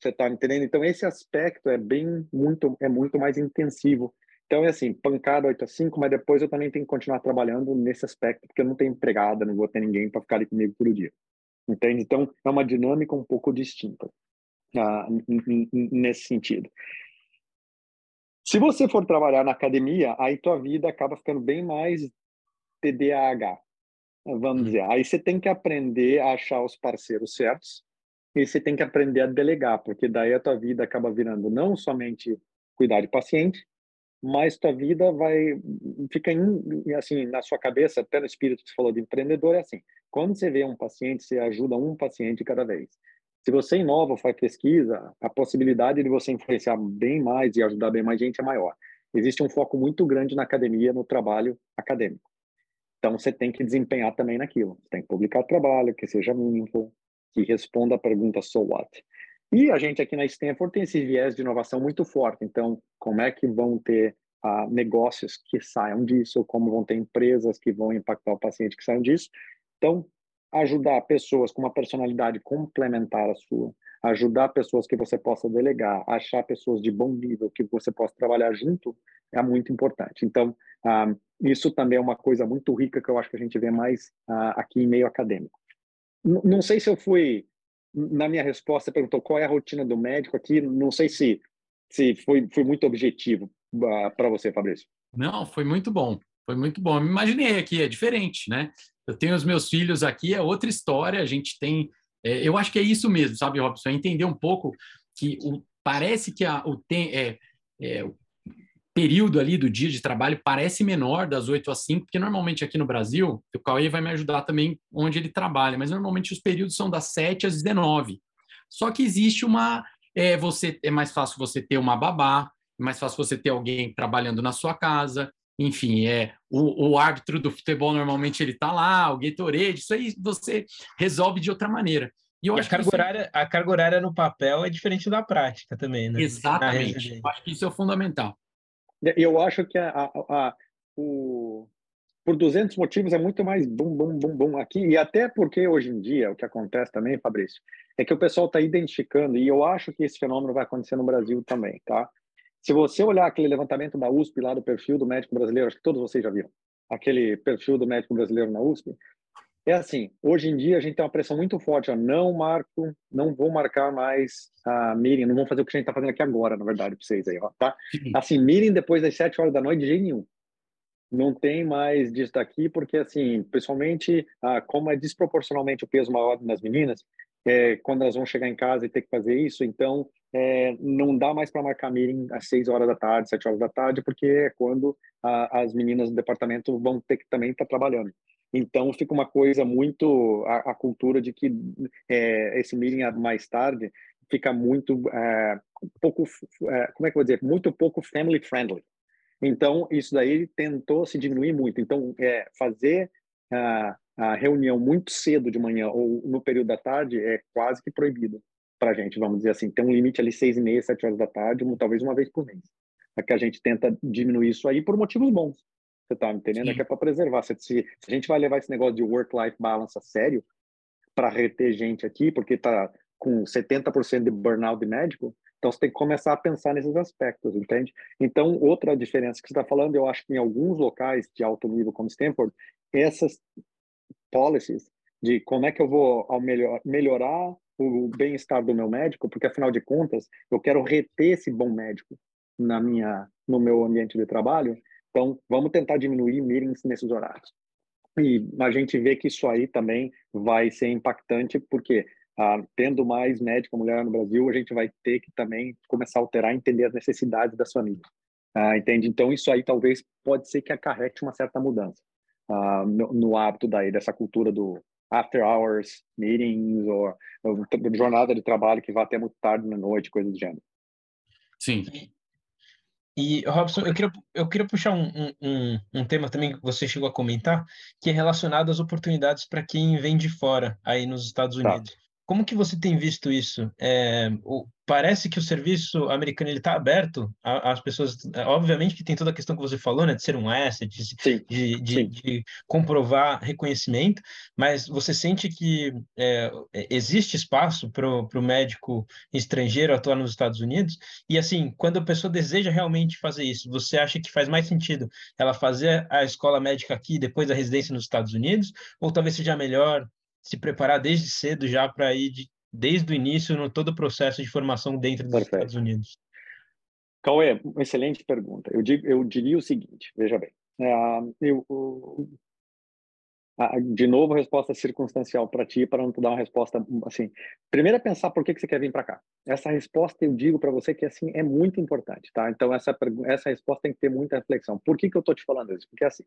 Você está entendendo? Então, esse aspecto é bem, muito, é muito mais intensivo. Então, é assim, pancada 8 a 5, mas depois eu também tenho que continuar trabalhando nesse aspecto, porque eu não tenho empregada, não vou ter ninguém para ficar ali comigo todo dia. Entende? Então, é uma dinâmica um pouco distinta uh, nesse sentido. Se você for trabalhar na academia, aí tua vida acaba ficando bem mais TDAH, vamos dizer. Aí você tem que aprender a achar os parceiros certos e você tem que aprender a delegar, porque daí a tua vida acaba virando não somente cuidar de paciente, mas tua vida vai fica assim na sua cabeça, até no espírito que você falou de empreendedor é assim. Quando você vê um paciente, você ajuda um paciente cada vez. Se você inova, faz pesquisa, a possibilidade de você influenciar bem mais e ajudar bem mais gente é maior. Existe um foco muito grande na academia, no trabalho acadêmico. Então, você tem que desempenhar também naquilo. Você tem que publicar trabalho, que seja mínimo, que responda a pergunta so what. E a gente aqui na Stanford tem esse viés de inovação muito forte. Então, como é que vão ter uh, negócios que saiam disso? Como vão ter empresas que vão impactar o paciente que saiam disso? Então, ajudar pessoas com uma personalidade complementar à sua, ajudar pessoas que você possa delegar, achar pessoas de bom nível que você possa trabalhar junto, é muito importante. Então, ah, isso também é uma coisa muito rica que eu acho que a gente vê mais ah, aqui em meio acadêmico. N não sei se eu fui, na minha resposta, perguntou qual é a rotina do médico aqui, não sei se, se foi, foi muito objetivo uh, para você, Fabrício. Não, foi muito bom. Foi muito bom. Eu me imaginei aqui, é diferente, né? Eu tenho os meus filhos aqui, é outra história. A gente tem. É, eu acho que é isso mesmo, sabe, Robson? É entender um pouco que o, parece que a, o, tem, é, é, o período ali do dia de trabalho parece menor das 8 às 5, porque normalmente aqui no Brasil, o Cauê vai me ajudar também onde ele trabalha, mas normalmente os períodos são das 7 às 19. Só que existe uma. É, você, é mais fácil você ter uma babá, é mais fácil você ter alguém trabalhando na sua casa, enfim, é o, o árbitro do futebol normalmente ele está lá, o Gatorade, isso aí você resolve de outra maneira. E, eu e acho a, carga que horária, a carga horária no papel é diferente da prática também, né? Exatamente. Eu acho que isso é fundamental. Eu acho que a, a, a, o, por 200 motivos é muito mais bum, bum, bum, bum aqui. E até porque hoje em dia, o que acontece também, Fabrício, é que o pessoal está identificando, e eu acho que esse fenômeno vai acontecer no Brasil também, tá? Se você olhar aquele levantamento da USP lá do perfil do médico brasileiro, acho que todos vocês já viram, aquele perfil do médico brasileiro na USP, é assim, hoje em dia a gente tem uma pressão muito forte, ó, não marco, não vou marcar mais a meeting, não vou fazer o que a gente está fazendo aqui agora, na verdade, para vocês aí, ó, tá? Assim, meeting depois das sete horas da noite, de jeito nenhum. Não tem mais disso daqui, porque, assim, pessoalmente, ah, como é desproporcionalmente o peso maior nas meninas, é, quando elas vão chegar em casa e ter que fazer isso, então é, não dá mais para marcar meeting às 6 horas da tarde, 7 horas da tarde, porque é quando a, as meninas do departamento vão ter que também estar tá trabalhando. Então fica uma coisa muito a, a cultura de que é, esse meeting mais tarde fica muito é, pouco é, como é que eu vou dizer muito pouco family friendly. Então isso daí tentou se diminuir muito. Então é, fazer a, a reunião muito cedo de manhã ou no período da tarde é quase que proibido para a gente, vamos dizer assim. Tem um limite ali seis e meia, sete horas da tarde, talvez uma vez por mês. É que a gente tenta diminuir isso aí por motivos bons. Você está me entendendo? Sim. É que é para preservar. Se, se, a gente vai levar esse negócio de work-life balance a sério, para reter gente aqui, porque está com 70% de burnout de médico, então você tem que começar a pensar nesses aspectos, entende? Então, outra diferença que você está falando, eu acho que em alguns locais de alto nível, como Stanford, essas policies de como é que eu vou ao melhor, melhorar o bem-estar do meu médico, porque afinal de contas, eu quero reter esse bom médico na minha no meu ambiente de trabalho. Então, vamos tentar diminuir meetings nesses horários. E a gente vê que isso aí também vai ser impactante, porque ah, tendo mais médico mulher no Brasil, a gente vai ter que também começar a alterar, entender as necessidades das famílias. Ah, entende? Então, isso aí talvez pode ser que acarrete uma certa mudança ah, no, no hábito daí, dessa cultura do after hours meetings ou, ou jornada de trabalho que vai até muito tarde na noite, coisa do gênero. Sim. E, Robson, eu queria, eu queria puxar um, um, um tema também que você chegou a comentar, que é relacionado às oportunidades para quem vem de fora, aí nos Estados tá. Unidos. Tá. Como que você tem visto isso? É, o, parece que o serviço americano está aberto às pessoas. É, obviamente que tem toda a questão que você falou, né, de ser um asset, de, de, de, de comprovar reconhecimento, mas você sente que é, existe espaço para o médico estrangeiro atuar nos Estados Unidos? E assim, quando a pessoa deseja realmente fazer isso, você acha que faz mais sentido ela fazer a escola médica aqui depois a residência nos Estados Unidos? Ou talvez seja melhor se preparar desde cedo já para ir de, desde o início no todo o processo de formação dentro dos Perfeito. Estados Unidos? Cauê, excelente pergunta. Eu, digo, eu diria o seguinte, veja bem, é, eu, de novo, resposta circunstancial para ti, para não te dar uma resposta assim. Primeiro é pensar por que, que você quer vir para cá. Essa resposta eu digo para você que assim é muito importante, tá? Então essa essa resposta tem que ter muita reflexão. Por que que eu estou te falando isso? Porque assim,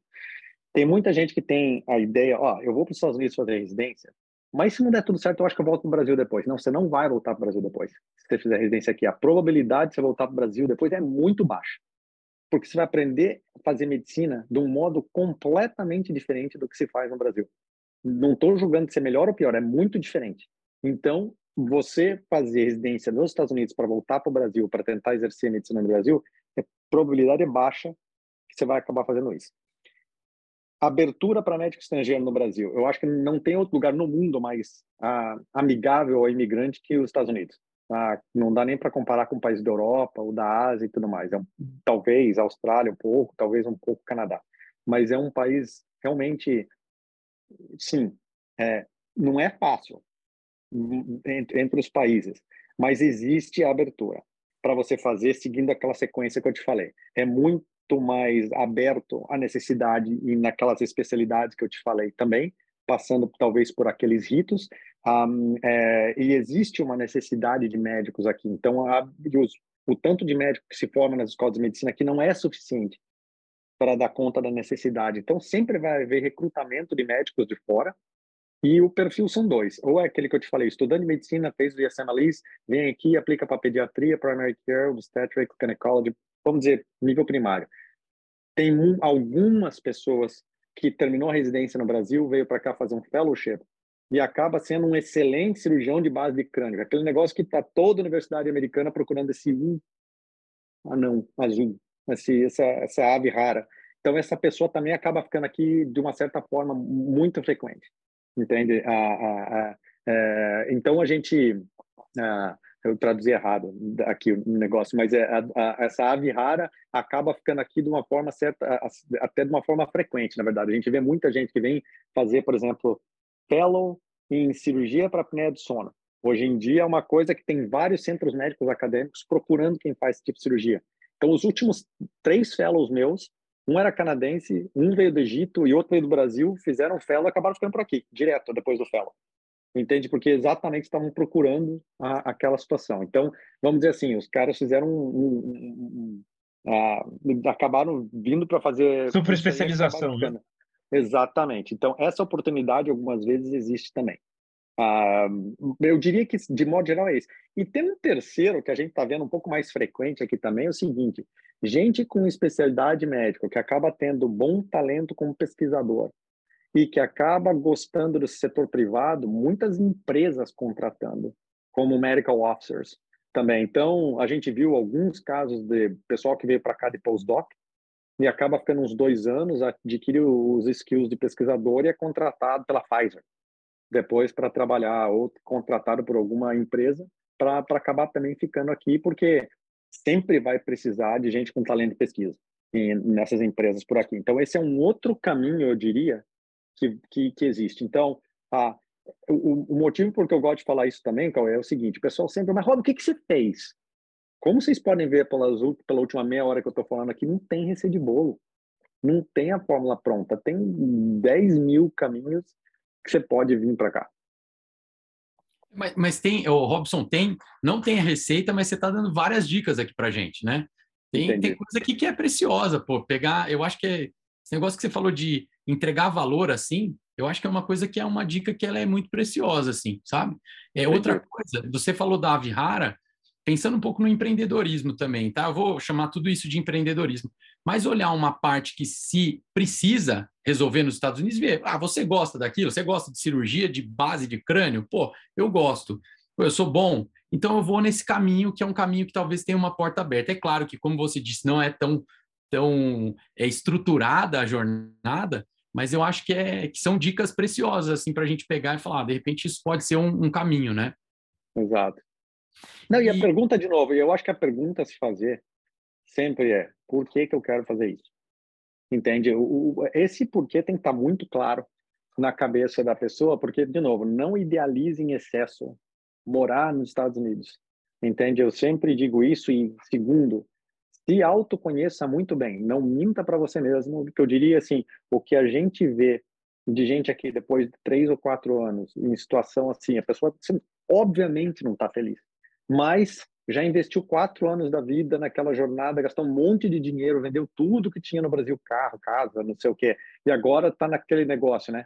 tem muita gente que tem a ideia, ó, eu vou para os Estados Unidos fazer residência, mas se não der tudo certo, eu acho que eu volto para o Brasil depois. Não, você não vai voltar para o Brasil depois. Se você fizer residência aqui, a probabilidade de você voltar para o Brasil depois é muito baixa. Porque você vai aprender a fazer medicina de um modo completamente diferente do que se faz no Brasil. Não estou julgando ser melhor ou pior, é muito diferente. Então, você fazer residência nos Estados Unidos para voltar para o Brasil, para tentar exercer medicina no Brasil, a probabilidade é baixa que você vai acabar fazendo isso abertura para médico estrangeiro no Brasil. Eu acho que não tem outro lugar no mundo mais ah, amigável ao imigrante que os Estados Unidos. Ah, não dá nem para comparar com países da Europa ou da Ásia e tudo mais. É talvez Austrália um pouco, talvez um pouco Canadá, mas é um país realmente, sim, é, não é fácil entre, entre os países, mas existe a abertura para você fazer seguindo aquela sequência que eu te falei. É muito mais aberto à necessidade e naquelas especialidades que eu te falei também, passando talvez por aqueles ritos, Um, é, e existe uma necessidade de médicos aqui. Então, a, os, o tanto de médicos que se formam nas escolas de medicina aqui não é suficiente para dar conta da necessidade. Então, sempre vai haver recrutamento de médicos de fora, e o perfil são dois. Ou é aquele que eu te falei, estudante de medicina, fez o ISMLIs, vem aqui, aplica para pediatria, primary care, obstetric, gynecology, vamos dizer, nível primário. Tem um, algumas pessoas que terminou a residência no Brasil, veio para cá fazer um fellowship e acaba sendo um excelente cirurgião de base de crânio. Aquele negócio que está toda a universidade americana procurando esse um anão azul, esse, essa, essa ave rara. Então, essa pessoa também acaba ficando aqui de uma certa forma muito frequente entende? A, a, a, é, então a gente, eu traduzi errado aqui o negócio, mas é, essa ave rara acaba ficando aqui de uma forma certa, até de uma forma frequente, na verdade. A gente vê muita gente que vem fazer, por exemplo, fellow em cirurgia para apneia do sono. Hoje em dia é uma coisa que tem vários centros médicos acadêmicos procurando quem faz esse tipo de cirurgia. Então, os últimos três fellows meus um era canadense, um veio do Egito e outro veio do Brasil, fizeram fellow e acabaram ficando por aqui, direto depois do fellow. Entende? Porque exatamente estavam procurando a, aquela situação. Então, vamos dizer assim, os caras fizeram um, um, um, uh, acabaram vindo para fazer super especialização, né? Exatamente. Então, essa oportunidade algumas vezes existe também. Uh, eu diria que, de modo geral, é isso. E tem um terceiro que a gente está vendo um pouco mais frequente aqui também, é o seguinte: gente com especialidade médica que acaba tendo bom talento como pesquisador e que acaba gostando do setor privado, muitas empresas contratando como medical officers também. Então, a gente viu alguns casos de pessoal que veio para cá de postdoc e acaba ficando uns dois anos, adquire os skills de pesquisador e é contratado pela Pfizer depois para trabalhar ou contratado por alguma empresa para acabar também ficando aqui, porque sempre vai precisar de gente com talento de pesquisa nessas empresas por aqui. Então, esse é um outro caminho, eu diria, que, que, que existe. Então, a, o, o, motivo por que eu gosto de falar isso também, Cauê, é o seguinte, o pessoal sempre, mas Rob, o que, que você fez? Como vocês podem ver pelas, pela última meia hora que eu estou falando aqui, não tem receita de bolo. Não tem a fórmula pronta. Tem 10 mil caminhos que você pode vir para cá. Mas, mas, tem, o Robson tem, não tem a receita, mas você está dando várias dicas aqui para gente, né? Tem, tem coisa aqui que é preciosa, pô. Pegar, eu acho que é, esse negócio que você falou de entregar valor assim, eu acho que é uma coisa que é uma dica que ela é muito preciosa, assim, sabe? É outra coisa. Você falou da ave rara, pensando um pouco no empreendedorismo também, tá? Eu vou chamar tudo isso de empreendedorismo. Mas olhar uma parte que se precisa resolver nos Estados Unidos e ver, ah, você gosta daquilo? Você gosta de cirurgia de base de crânio? Pô, eu gosto. eu sou bom. Então eu vou nesse caminho que é um caminho que talvez tenha uma porta aberta. É claro que, como você disse, não é tão tão é estruturada a jornada, mas eu acho que, é, que são dicas preciosas assim para a gente pegar e falar, ah, de repente isso pode ser um, um caminho, né? Exato. Não, e, e a pergunta, de novo, eu acho que a pergunta a se fazer sempre é: por que, que eu quero fazer isso? Entende? O, o, esse porquê tem que estar muito claro na cabeça da pessoa, porque, de novo, não idealize em excesso morar nos Estados Unidos. Entende? Eu sempre digo isso. E, segundo, se autoconheça muito bem. Não minta para você mesmo, porque eu diria assim: o que a gente vê de gente aqui depois de três ou quatro anos em situação assim, a pessoa obviamente não está feliz mas já investiu quatro anos da vida naquela jornada, gastou um monte de dinheiro, vendeu tudo que tinha no Brasil, carro, casa, não sei o quê, e agora está naquele negócio, né?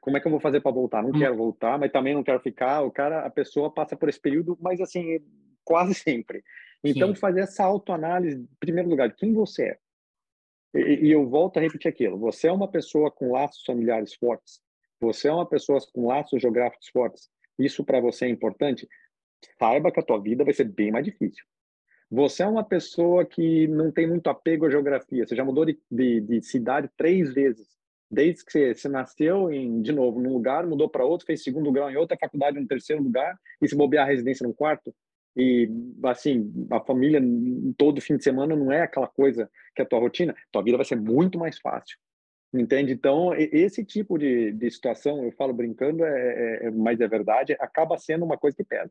Como é que eu vou fazer para voltar? Não hum. quero voltar, mas também não quero ficar. O cara, a pessoa passa por esse período, mas assim, quase sempre. Então, Sim. fazer essa autoanálise, em primeiro lugar, de quem você é. E, e eu volto a repetir aquilo: você é uma pessoa com laços familiares fortes, você é uma pessoa com laços geográficos fortes. Isso para você é importante saiba que a tua vida vai ser bem mais difícil. Você é uma pessoa que não tem muito apego à geografia. Você já mudou de, de, de cidade três vezes. Desde que você, você, nasceu, em, de novo, num lugar, mudou para outro, fez segundo grau em outra faculdade no terceiro lugar, e se bobear a residência no quarto. E, assim, a família todo fim de semana não é aquela coisa que é a tua rotina. Tua vida vai ser muito mais fácil. Entende? Então, esse tipo de, de situação, eu falo brincando, é, é, é mas é verdade, acaba sendo uma coisa que pesa.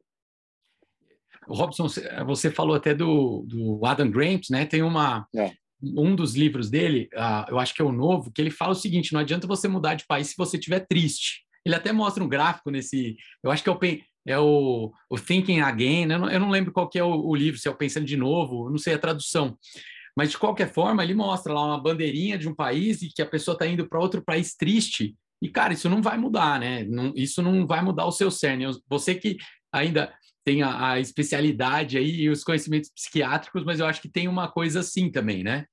Robson, você falou até do, do Adam Grant, né? Tem uma é. um dos livros dele, uh, eu acho que é o novo, que ele fala o seguinte: não adianta você mudar de país se você estiver triste. Ele até mostra um gráfico nesse. Eu acho que é o, é o, o Thinking Again. Eu não, eu não lembro qual que é o, o, livro, se é o Pensando de Novo, não sei a tradução. Mas, de qualquer forma, ele mostra lá uma bandeirinha de um país e que a pessoa está indo para outro país triste. E, cara, isso não vai mudar, né? Não, isso não vai mudar o seu cerne. Você que ainda tem a, a, especialidade aí e os conhecimentos psiquiátricos, mas eu acho que tem uma coisa assim também, né?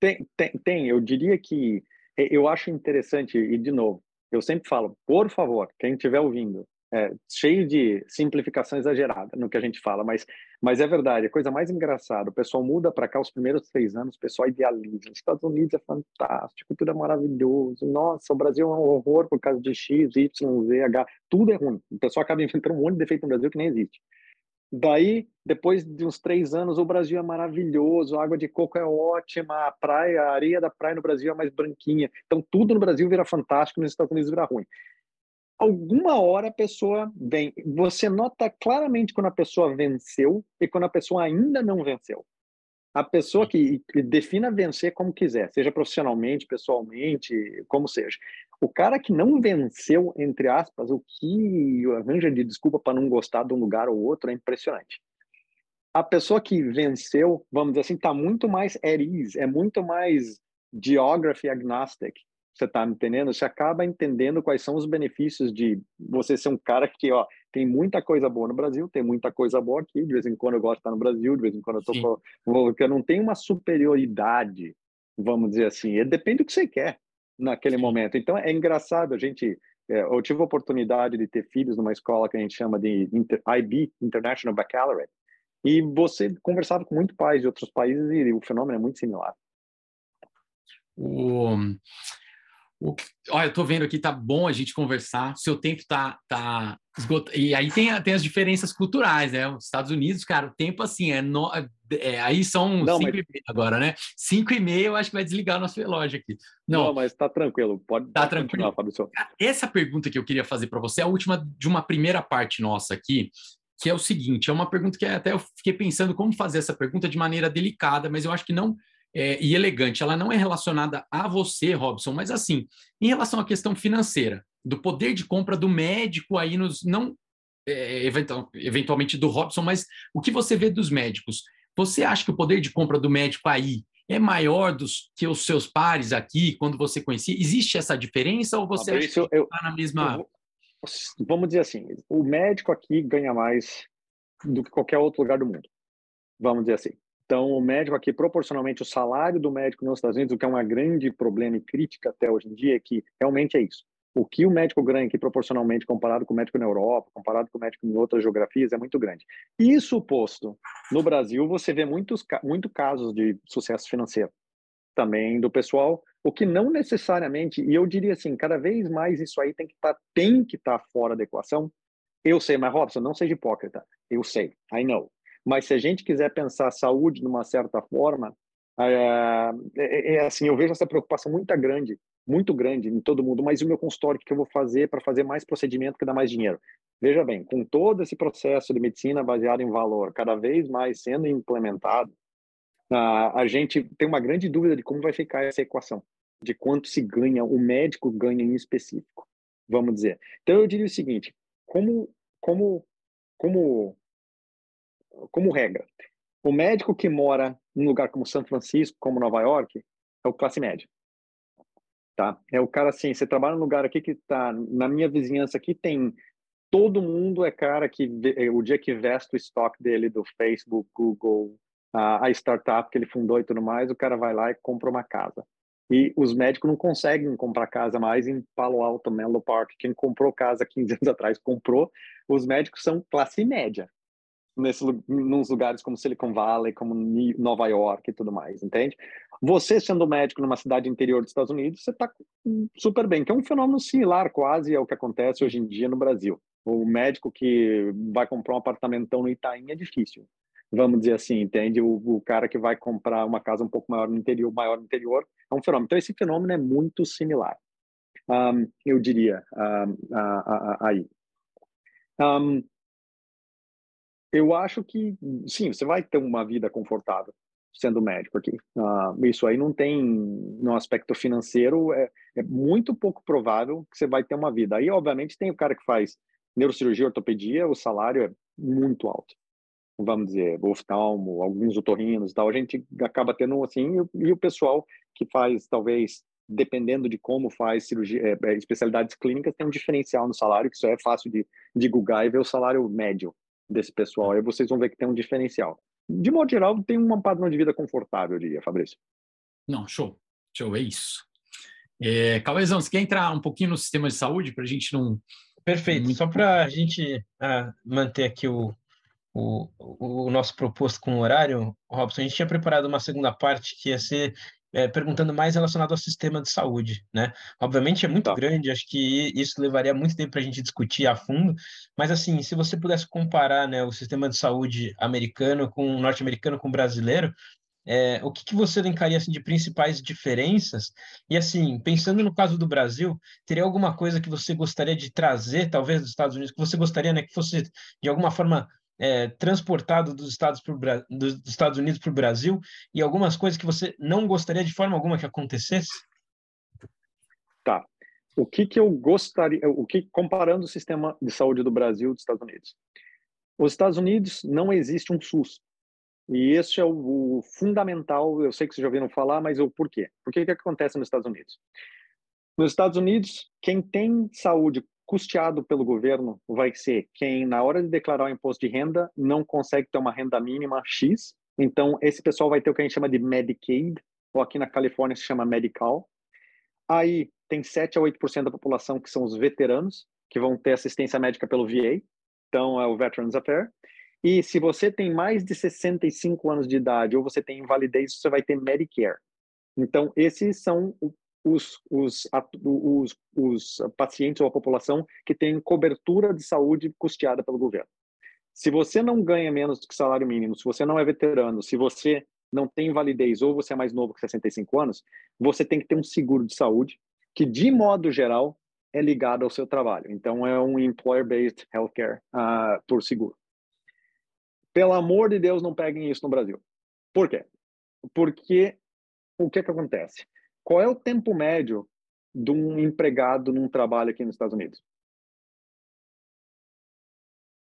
Tem, tem, tem. Eu diria que eu acho interessante, e de novo, eu sempre falo, por favor, quem estiver ouvindo, é, cheio de simplificação exagerada no que a gente fala, mas, mas é verdade, a coisa mais engraçada, o pessoal muda para cá os primeiros três anos, o pessoal idealiza, os Estados Unidos é fantástico, tudo é maravilhoso, nossa, o Brasil é um horror por causa de X, Y, Z, H, tudo é ruim, o pessoal acaba inventando um monte de defeito no Brasil que nem existe. Daí, depois de uns três anos, o Brasil é maravilhoso, a água de coco é ótima, a praia, a areia da praia no Brasil é mais branquinha. Então, tudo no Brasil vira fantástico, nos Estados Unidos vira ruim alguma hora a pessoa vem. Você nota claramente quando a pessoa venceu e quando a pessoa ainda não venceu. A pessoa que, que defina vencer como quiser, seja profissionalmente, pessoalmente, como seja. O cara que não venceu, entre aspas, o que arranja de desculpa para não gostar de um lugar ou outro é impressionante. A pessoa que venceu, vamos dizer assim, está muito mais at ease, é muito mais geography agnostic você está me entendendo? Você acaba entendendo quais são os benefícios de você ser um cara que, ó, tem muita coisa boa no Brasil, tem muita coisa boa aqui, de vez em quando eu gosto de estar no Brasil, de vez em quando eu tô porque eu não tenho uma superioridade, vamos dizer assim, depende do que você quer naquele Sim. momento. Então é engraçado, a gente é, eu tive a oportunidade de ter filhos numa escola que a gente chama de IB, International Baccalaureate, e você conversava com muitos pais de outros países e o fenômeno é muito similar. O... Olha, eu tô vendo aqui, tá bom a gente conversar. Seu tempo tá, tá esgotado. E aí tem, tem as diferenças culturais, né? Os Estados Unidos, cara, o tempo assim é, no, é aí são Não, cinco mas... e meia agora, né? Cinco e meia eu acho que vai desligar o nosso relógio aqui. Não, Não mas tá tranquilo, pode, tá tranquilo. Fábio. Essa pergunta que eu queria fazer para você é a última de uma primeira parte nossa aqui, que é o seguinte: é uma pergunta que até eu fiquei pensando como fazer essa pergunta de maneira delicada, mas eu acho que não é, e elegante, ela não é relacionada a você, Robson, mas assim, em relação à questão financeira, do poder de compra do médico aí nos. não é, eventual, eventualmente do Robson, mas o que você vê dos médicos? Você acha que o poder de compra do médico aí é maior dos que os seus pares aqui, quando você conhecia? Existe essa diferença ou você acha que está na mesma. Eu, vamos dizer assim, o médico aqui ganha mais do que qualquer outro lugar do mundo. Vamos dizer assim. Então, o médico aqui, proporcionalmente, o salário do médico nos Estados Unidos, o que é um grande problema e crítica até hoje em dia, é que realmente é isso. O que o médico ganha aqui proporcionalmente comparado com o médico na Europa, comparado com o médico em outras geografias, é muito grande. Isso posto, no Brasil, você vê muitos muito casos de sucesso financeiro também do pessoal, o que não necessariamente, e eu diria assim, cada vez mais isso aí tem que estar tá, tem que estar tá fora da equação. Eu sei, mas Robson, não seja hipócrita. Eu sei, I know. Mas se a gente quiser pensar saúde de uma certa forma, é, é, é assim, eu vejo essa preocupação muito grande, muito grande em todo mundo. Mas o meu consultório, o que eu vou fazer para fazer mais procedimento que dá mais dinheiro? Veja bem, com todo esse processo de medicina baseado em valor, cada vez mais sendo implementado, a gente tem uma grande dúvida de como vai ficar essa equação, de quanto se ganha, o médico ganha em específico, vamos dizer. Então eu diria o seguinte, como como como como regra, o médico que mora num lugar como São Francisco, como Nova York, é o classe média. Tá? É o cara assim, você trabalha num lugar aqui que tá na minha vizinhança aqui tem todo mundo é cara que é, o dia que veste o estoque dele do Facebook, Google, a, a startup que ele fundou e tudo mais, o cara vai lá e compra uma casa. E os médicos não conseguem comprar casa mais em Palo Alto, Menlo Park. Quem comprou casa 15 anos atrás comprou. Os médicos são classe média nesse, nos lugares como Silicon Valley, como Nova York e tudo mais, entende? Você sendo médico numa cidade interior dos Estados Unidos, você está super bem, que é um fenômeno similar quase ao que acontece hoje em dia no Brasil. O médico que vai comprar um apartamentão no Itaim é difícil, vamos dizer assim, entende? O, o cara que vai comprar uma casa um pouco maior no interior, maior no interior, é um fenômeno. Então esse fenômeno é muito similar, um, eu diria, um, a, a, a, aí. Um, eu acho que, sim, você vai ter uma vida confortável. sendo médico aqui. Uh, isso aí não tem, no aspecto financeiro, é, é, muito pouco provável que você vai ter uma vida. Aí, obviamente, tem o cara que faz neurocirurgia, ortopedia, o salário é muito alto. Vamos dizer, oftalmo, alguns otorrinos e tal, a gente acaba tendo assim, e, e o pessoal que faz, talvez, dependendo de como faz cirurgia, é, é, especialidades clínicas, tem um diferencial no salário, que isso é fácil de, de googar e ver o salário médio desse pessoal. Aí vocês vão ver que tem um diferencial. De modo geral, tem um padrão de vida confortável, eu diria, Fabrício. Não, show. Show, é isso. É, Cauêzão, você quer entrar um pouquinho no sistema de saúde para a gente não. Perfeito. Só para a gente ah, manter aqui o, o, o, nosso proposto com o horário, Robson, a gente tinha preparado uma segunda parte que ia ser é, perguntando mais relacionado ao sistema de saúde, né? Obviamente é muito tá. grande, acho que isso levaria muito tempo para a gente discutir a fundo, mas assim, se você pudesse comparar né, o sistema de saúde americano com norte-americano com brasileiro, é, o que, que você elencaria assim, de principais diferenças? E assim, pensando no caso do Brasil, teria alguma coisa que você gostaria de trazer, talvez dos Estados Unidos, que você gostaria né, que fosse de alguma forma é, transportado dos Estados, pro, dos Estados Unidos para o Brasil e algumas coisas que você não gostaria de forma alguma que acontecesse? Tá. O que que eu gostaria, o que comparando o sistema de saúde do Brasil e dos Estados Unidos? Os Estados Unidos não existe um SUS. E esse é o, o fundamental, eu sei que vocês já ouviram falar, mas o porquê? Por que que acontece nos Estados Unidos? Nos Estados Unidos, quem tem saúde custeado pelo governo vai ser quem, na hora de declarar o imposto de renda, não consegue ter uma renda mínima X. Então, esse pessoal vai ter o que a gente chama de Medicaid, ou aqui na Califórnia se chama Medical. Aí, tem 7 a 8% da população que são os veteranos, que vão ter assistência médica pelo VA. Então, é o Veterans Affairs. E se você tem mais de 65 anos de idade ou você tem invalidez, você vai ter Medicare. Então, esses são os, os, os, os pacientes ou a população que tem cobertura de saúde custeada pelo governo. Se você não ganha menos do que salário mínimo, se você não é veterano, se você não tem validez ou você é mais novo que 65 anos, você tem que ter um seguro de saúde que, de modo geral, é ligado ao seu trabalho. Então, é um employer-based healthcare uh, por seguro. Pelo amor de Deus, não peguem isso no Brasil. Por quê? Porque o que, que acontece? Qual é o tempo médio de um empregado num trabalho aqui nos Estados Unidos?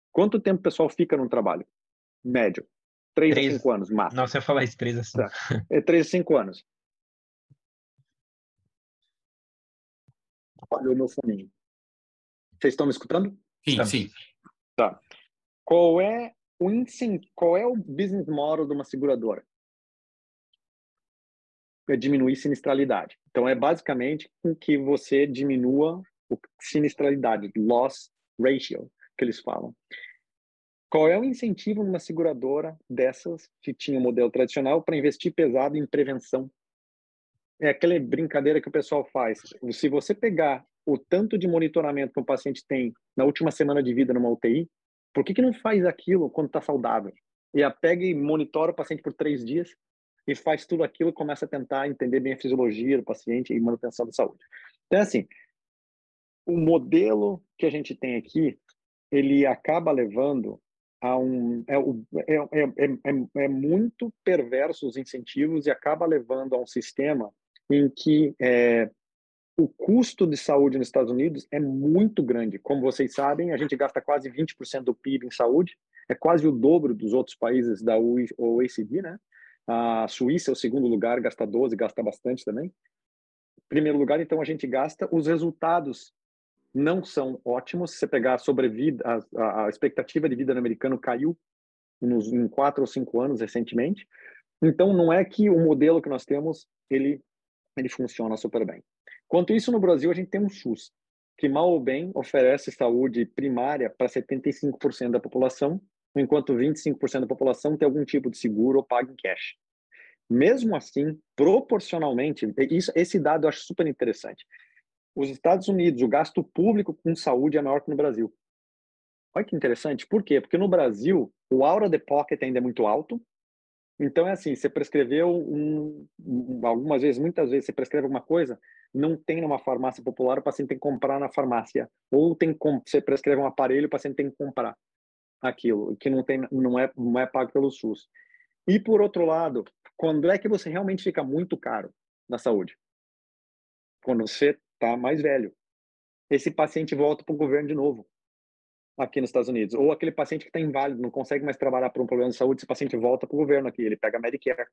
Quanto tempo o pessoal fica num trabalho? Médio. Três, três a cinco anos, máximo. Não, você falar isso, três a cinco. Tá. É três a cinco anos. Olha o meu foninho. Vocês estão me escutando? Sim, sim. Tá. Qual é o qual é o business model de uma seguradora? É diminuir sinistralidade. Então, é basicamente que você diminua a sinistralidade, loss ratio, que eles falam. Qual é o incentivo numa seguradora dessas que tinha o um modelo tradicional para investir pesado em prevenção? É aquela brincadeira que o pessoal faz. Se você pegar o tanto de monitoramento que o paciente tem na última semana de vida numa UTI, por que, que não faz aquilo quando está saudável? E a pega e monitora o paciente por três dias e faz tudo aquilo e começa a tentar entender bem a fisiologia do paciente e manutenção da saúde. Então, assim, o modelo que a gente tem aqui, ele acaba levando a um... É, é, é, é, é muito perverso os incentivos e acaba levando a um sistema em que é, o custo de saúde nos Estados Unidos é muito grande. Como vocês sabem, a gente gasta quase 20% do PIB em saúde, é quase o dobro dos outros países da OECD, né? A Suíça é o segundo lugar, gasta 12, gasta bastante também. Primeiro lugar, então, a gente gasta. Os resultados não são ótimos. Se você pegar a sobrevida, a, a expectativa de vida no americano caiu nos, em quatro ou cinco anos recentemente. Então, não é que o modelo que nós temos, ele, ele funciona super bem. Quanto isso, no Brasil, a gente tem um SUS, que mal ou bem oferece saúde primária para 75% da população, enquanto 25% da população tem algum tipo de seguro ou paga em cash. Mesmo assim, proporcionalmente, isso, esse dado eu acho super interessante. Os Estados Unidos, o gasto público com saúde é maior que no Brasil. Olha que interessante. Por quê? Porque no Brasil, o aura de pocket ainda é muito alto. Então, é assim, você prescreveu um, algumas vezes, muitas vezes, você prescreve alguma coisa, não tem numa farmácia popular, o paciente tem que comprar na farmácia. Ou tem você prescreve um aparelho, o paciente tem que comprar aquilo, que não, tem, não, é, não é pago pelo SUS. E, por outro lado, quando é que você realmente fica muito caro na saúde? Quando você está mais velho. Esse paciente volta para o governo de novo, aqui nos Estados Unidos. Ou aquele paciente que está inválido, não consegue mais trabalhar por um problema de saúde, esse paciente volta para o governo aqui, ele pega Medicare.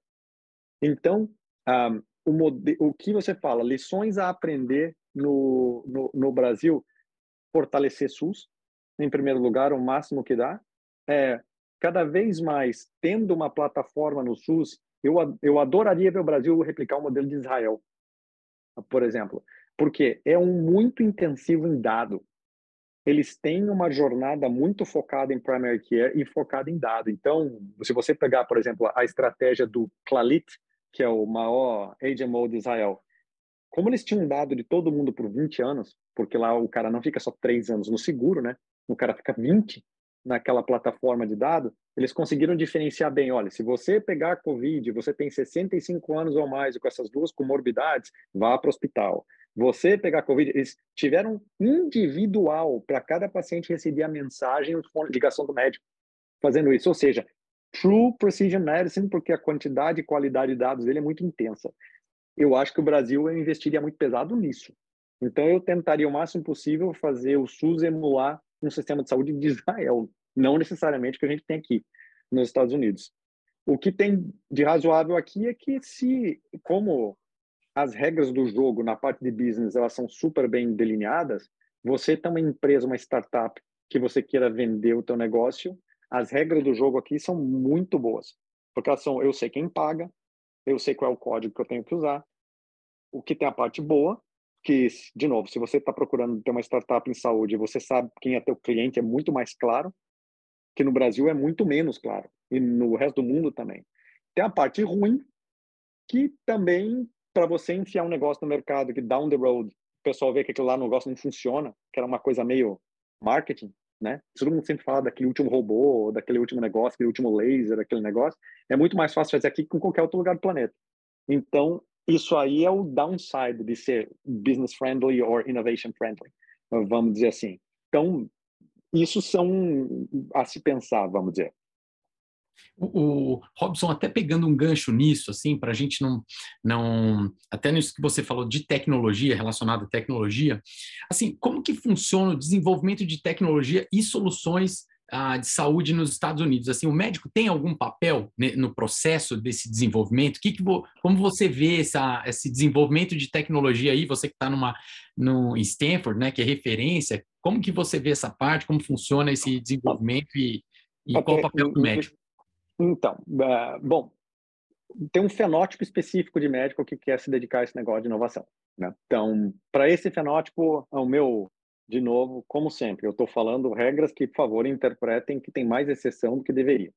Então, um, o, o que você fala, lições a aprender no, no, no Brasil, fortalecer SUS, em primeiro lugar, o máximo que dá. É, cada vez mais, tendo uma plataforma no SUS, eu, eu adoraria ver o Brasil replicar o modelo de Israel, por exemplo, porque é um muito intensivo em dado. Eles têm uma jornada muito focada em primary care e focada em dado. Então, se você pegar, por exemplo, a estratégia do Clalit, que é o maior HMO de Israel, como eles tinham dado de todo mundo por 20 anos, porque lá o cara não fica só três anos no seguro, né? O cara fica 20 naquela plataforma de dados, eles conseguiram diferenciar bem, olha, se você pegar COVID, você tem 65 anos ou mais com essas duas comorbidades, vá para o hospital. Você pegar COVID, eles tiveram individual para cada paciente receber a mensagem ou ligação do médico fazendo isso, ou seja, true precision medicine, porque a quantidade e qualidade de dados dele é muito intensa. Eu acho que o Brasil investiria muito pesado nisso. Então eu tentaria o máximo possível fazer o SUS emular um sistema de saúde de Israel, não necessariamente que a gente tem aqui nos Estados Unidos. O que tem de razoável aqui é que se, como as regras do jogo na parte de business elas são super bem delineadas, você tem uma empresa, uma startup que você queira vender o teu negócio, as regras do jogo aqui são muito boas, porque elas são, eu sei quem paga, eu sei qual é o código que eu tenho que usar, o que tem a parte boa, que, de novo, se você está procurando ter uma startup em saúde, você sabe quem é teu cliente, é muito mais claro, que no Brasil é muito menos claro, e no resto do mundo também. Tem a parte ruim, que também, para você enfiar um negócio no mercado que down the road, o pessoal vê que aquilo lá no negócio não funciona, que era uma coisa meio marketing, né? Todo mundo sempre fala daquele último robô, daquele último negócio, aquele último laser, aquele negócio. É muito mais fácil fazer aqui que em qualquer outro lugar do planeta. Então, isso aí é o downside de ser business friendly or innovation friendly, vamos dizer assim. Então, isso são a se pensar, vamos dizer. O, o Robson, até pegando um gancho nisso, assim, para a gente não, não, até nisso que você falou de tecnologia, relacionado à tecnologia, assim, como que funciona o desenvolvimento de tecnologia e soluções de saúde nos Estados Unidos? Assim, o médico tem algum papel no processo desse desenvolvimento? Que que como você vê essa, esse desenvolvimento de tecnologia aí? Você que está numa no Stanford, né, que é referência, como que você vê essa parte? Como funciona esse desenvolvimento e, e qual o papel do médico? Então, uh, bom, tem um fenótipo específico de médico que quer se dedicar a esse negócio de inovação. Né? Então, para esse fenótipo, o meu de novo, como sempre, eu estou falando regras que, por favor, interpretem que tem mais exceção do que deveria.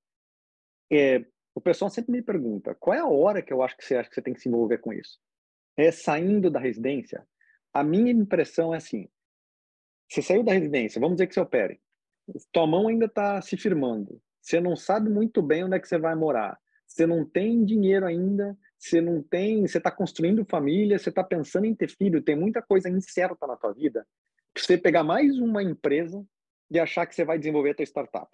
É, o pessoal sempre me pergunta, qual é a hora que eu acho que você acha que você tem que se envolver com isso? É saindo da residência? A minha impressão é assim, você saiu da residência, vamos dizer que você opere, tua mão ainda está se firmando, você não sabe muito bem onde é que você vai morar, você não tem dinheiro ainda, você não tem, você está construindo família, você está pensando em ter filho, tem muita coisa incerta na tua vida você pegar mais uma empresa e achar que você vai desenvolver a tua startup.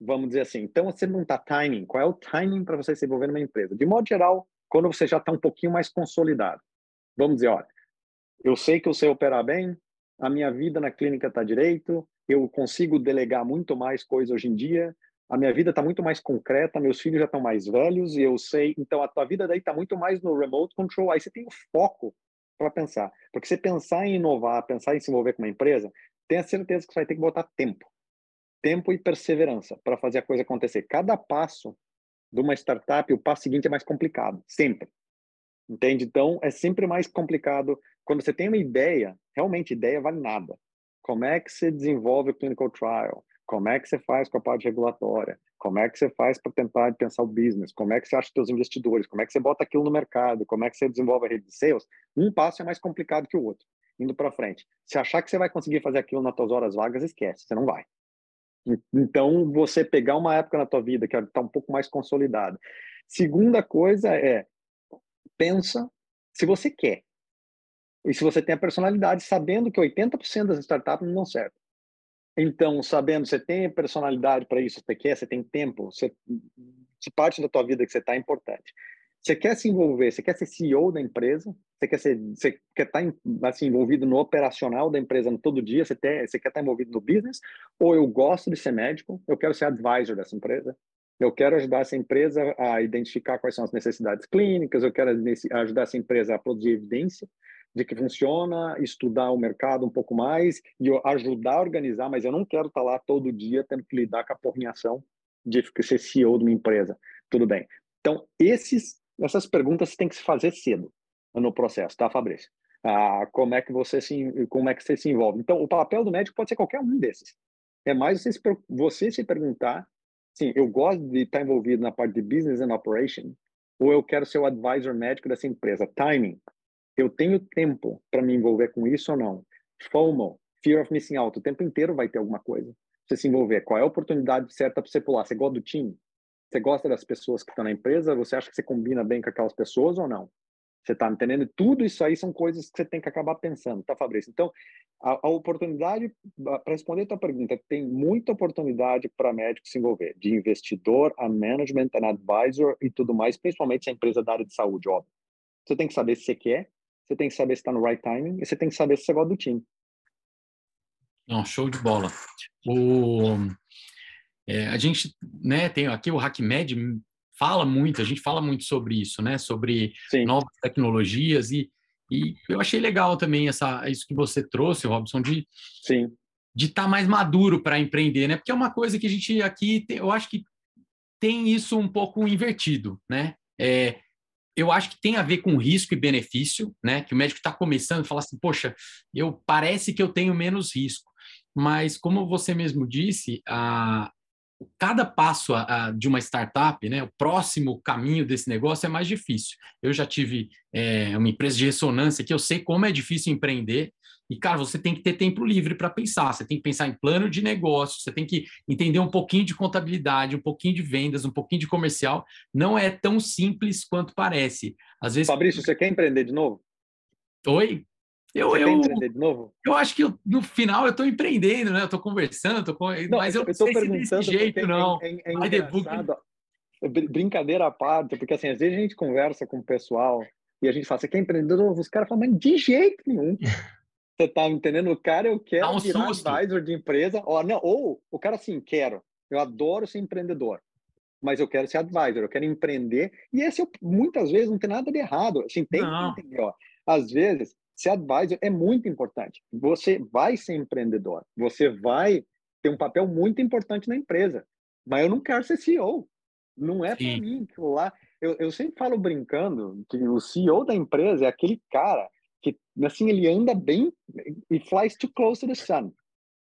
Vamos dizer assim. Então, você não está timing. Qual é o timing para você se envolver numa empresa? De modo geral, quando você já está um pouquinho mais consolidado. Vamos dizer, olha, eu sei que eu sei operar bem, a minha vida na clínica está direito, eu consigo delegar muito mais coisa hoje em dia, a minha vida está muito mais concreta, meus filhos já estão mais velhos e eu sei, então a tua vida daí está muito mais no remote control, aí você tem o foco para pensar. Porque se pensar em inovar, pensar em se envolver com uma empresa, tenha certeza que você vai ter que botar tempo. Tempo e perseverança para fazer a coisa acontecer. Cada passo de uma startup, o passo seguinte é mais complicado, sempre. Entende? Então, é sempre mais complicado. Quando você tem uma ideia, realmente, ideia vale nada. Como é que você desenvolve o clinical trial? Como é que você faz com a parte regulatória? Como é que você faz para tentar pensar o business? Como é que você acha seus investidores? Como é que você bota aquilo no mercado? Como é que você desenvolve a rede de sales? Um passo é mais complicado que o outro, indo para frente. Se achar que você vai conseguir fazer aquilo nas suas horas vagas, esquece, você não vai. Então, você pegar uma época na tua vida que está um pouco mais consolidada. Segunda coisa é, pensa se você quer. E se você tem a personalidade, sabendo que 80% das startups não certo. Então, sabendo, você tem personalidade para isso, você quer, você tem tempo, você, parte da tua vida que você está é importante. Você quer se envolver, você quer ser CEO da empresa, você quer, ser, você quer estar tá assim, envolvido no operacional da empresa no todo dia, você, ter, você quer estar tá envolvido no business, ou eu gosto de ser médico, eu quero ser advisor dessa empresa, eu quero ajudar essa empresa a identificar quais são as necessidades clínicas, eu quero ajudar essa empresa a produzir evidência de que funciona, estudar o mercado um pouco mais e ajudar a organizar, mas eu não quero estar tá lá todo dia tendo que lidar com a porrinhação de ser CEO de uma empresa. Tudo bem. Então, esses essas perguntas tem que se fazer cedo no processo, tá, Fabrício? Ah, como é que você se como é que você se envolve? Então, o papel do médico pode ser qualquer um desses. É mais você se, você se perguntar, sim, eu gosto de estar envolvido na parte de business and operation, ou eu quero ser o advisor médico dessa empresa. Timing. Eu tenho tempo para me envolver com isso ou não? FOMO, fear of missing out. O tempo inteiro vai ter alguma coisa. Você se envolver. Qual é a oportunidade certa para você pular? Você gosta do time? Você gosta das pessoas que estão na empresa? Você acha que você combina bem com aquelas pessoas ou não? Você está entendendo? Tudo isso aí são coisas que você tem que acabar pensando, tá, Fabrício? Então, a, a oportunidade, para responder a tua pergunta, tem muita oportunidade para médico se envolver, de investidor a management, a advisor e tudo mais, principalmente se a empresa é da área de saúde, óbvio. Você tem que saber se você quer, você tem que saber se está no right timing e você tem que saber se você gosta do time. Não, show de bola. O, é, a gente né, tem aqui o HackMed fala muito, a gente fala muito sobre isso, né? Sobre Sim. novas tecnologias e, e eu achei legal também essa isso que você trouxe, Robson, de Sim. de estar tá mais maduro para empreender, né? Porque é uma coisa que a gente aqui, tem, eu acho que tem isso um pouco invertido, né? É, eu acho que tem a ver com risco e benefício, né? Que o médico está começando e fala assim, poxa, eu parece que eu tenho menos risco, mas como você mesmo disse, a, cada passo a, a, de uma startup, né, o próximo caminho desse negócio é mais difícil. Eu já tive é, uma empresa de ressonância que eu sei como é difícil empreender. E, cara, você tem que ter tempo livre para pensar. Você tem que pensar em plano de negócio, você tem que entender um pouquinho de contabilidade, um pouquinho de vendas, um pouquinho de comercial. Não é tão simples quanto parece. Às vezes. Fabrício, você quer empreender de novo? Oi? Eu, Você eu, empreender de novo? Eu acho que eu, no final eu estou empreendendo, né? Eu estou conversando, tô com... não, mas eu não sei se desse jeito, não. É, é, é Brincadeira à parte, porque assim, às vezes a gente conversa com o pessoal e a gente fala, você quer empreender de novo? Os caras falam, mas de jeito nenhum. [LAUGHS] Você tá entendendo? O cara, eu quero um virar susto. advisor de empresa. Ou, não, ou o cara assim, quero. Eu adoro ser empreendedor mas eu quero ser advisor, eu quero empreender. E esse, muitas vezes, não tem nada de errado. Assim, tem não. que entender, ó. Às vezes, Ser advisor é muito importante. Você vai ser empreendedor, você vai ter um papel muito importante na empresa. Mas eu não quero ser CEO. Não é para mim. Lá, eu, eu sempre falo brincando que o CEO da empresa é aquele cara que, assim, ele anda bem e flies too close to the sun.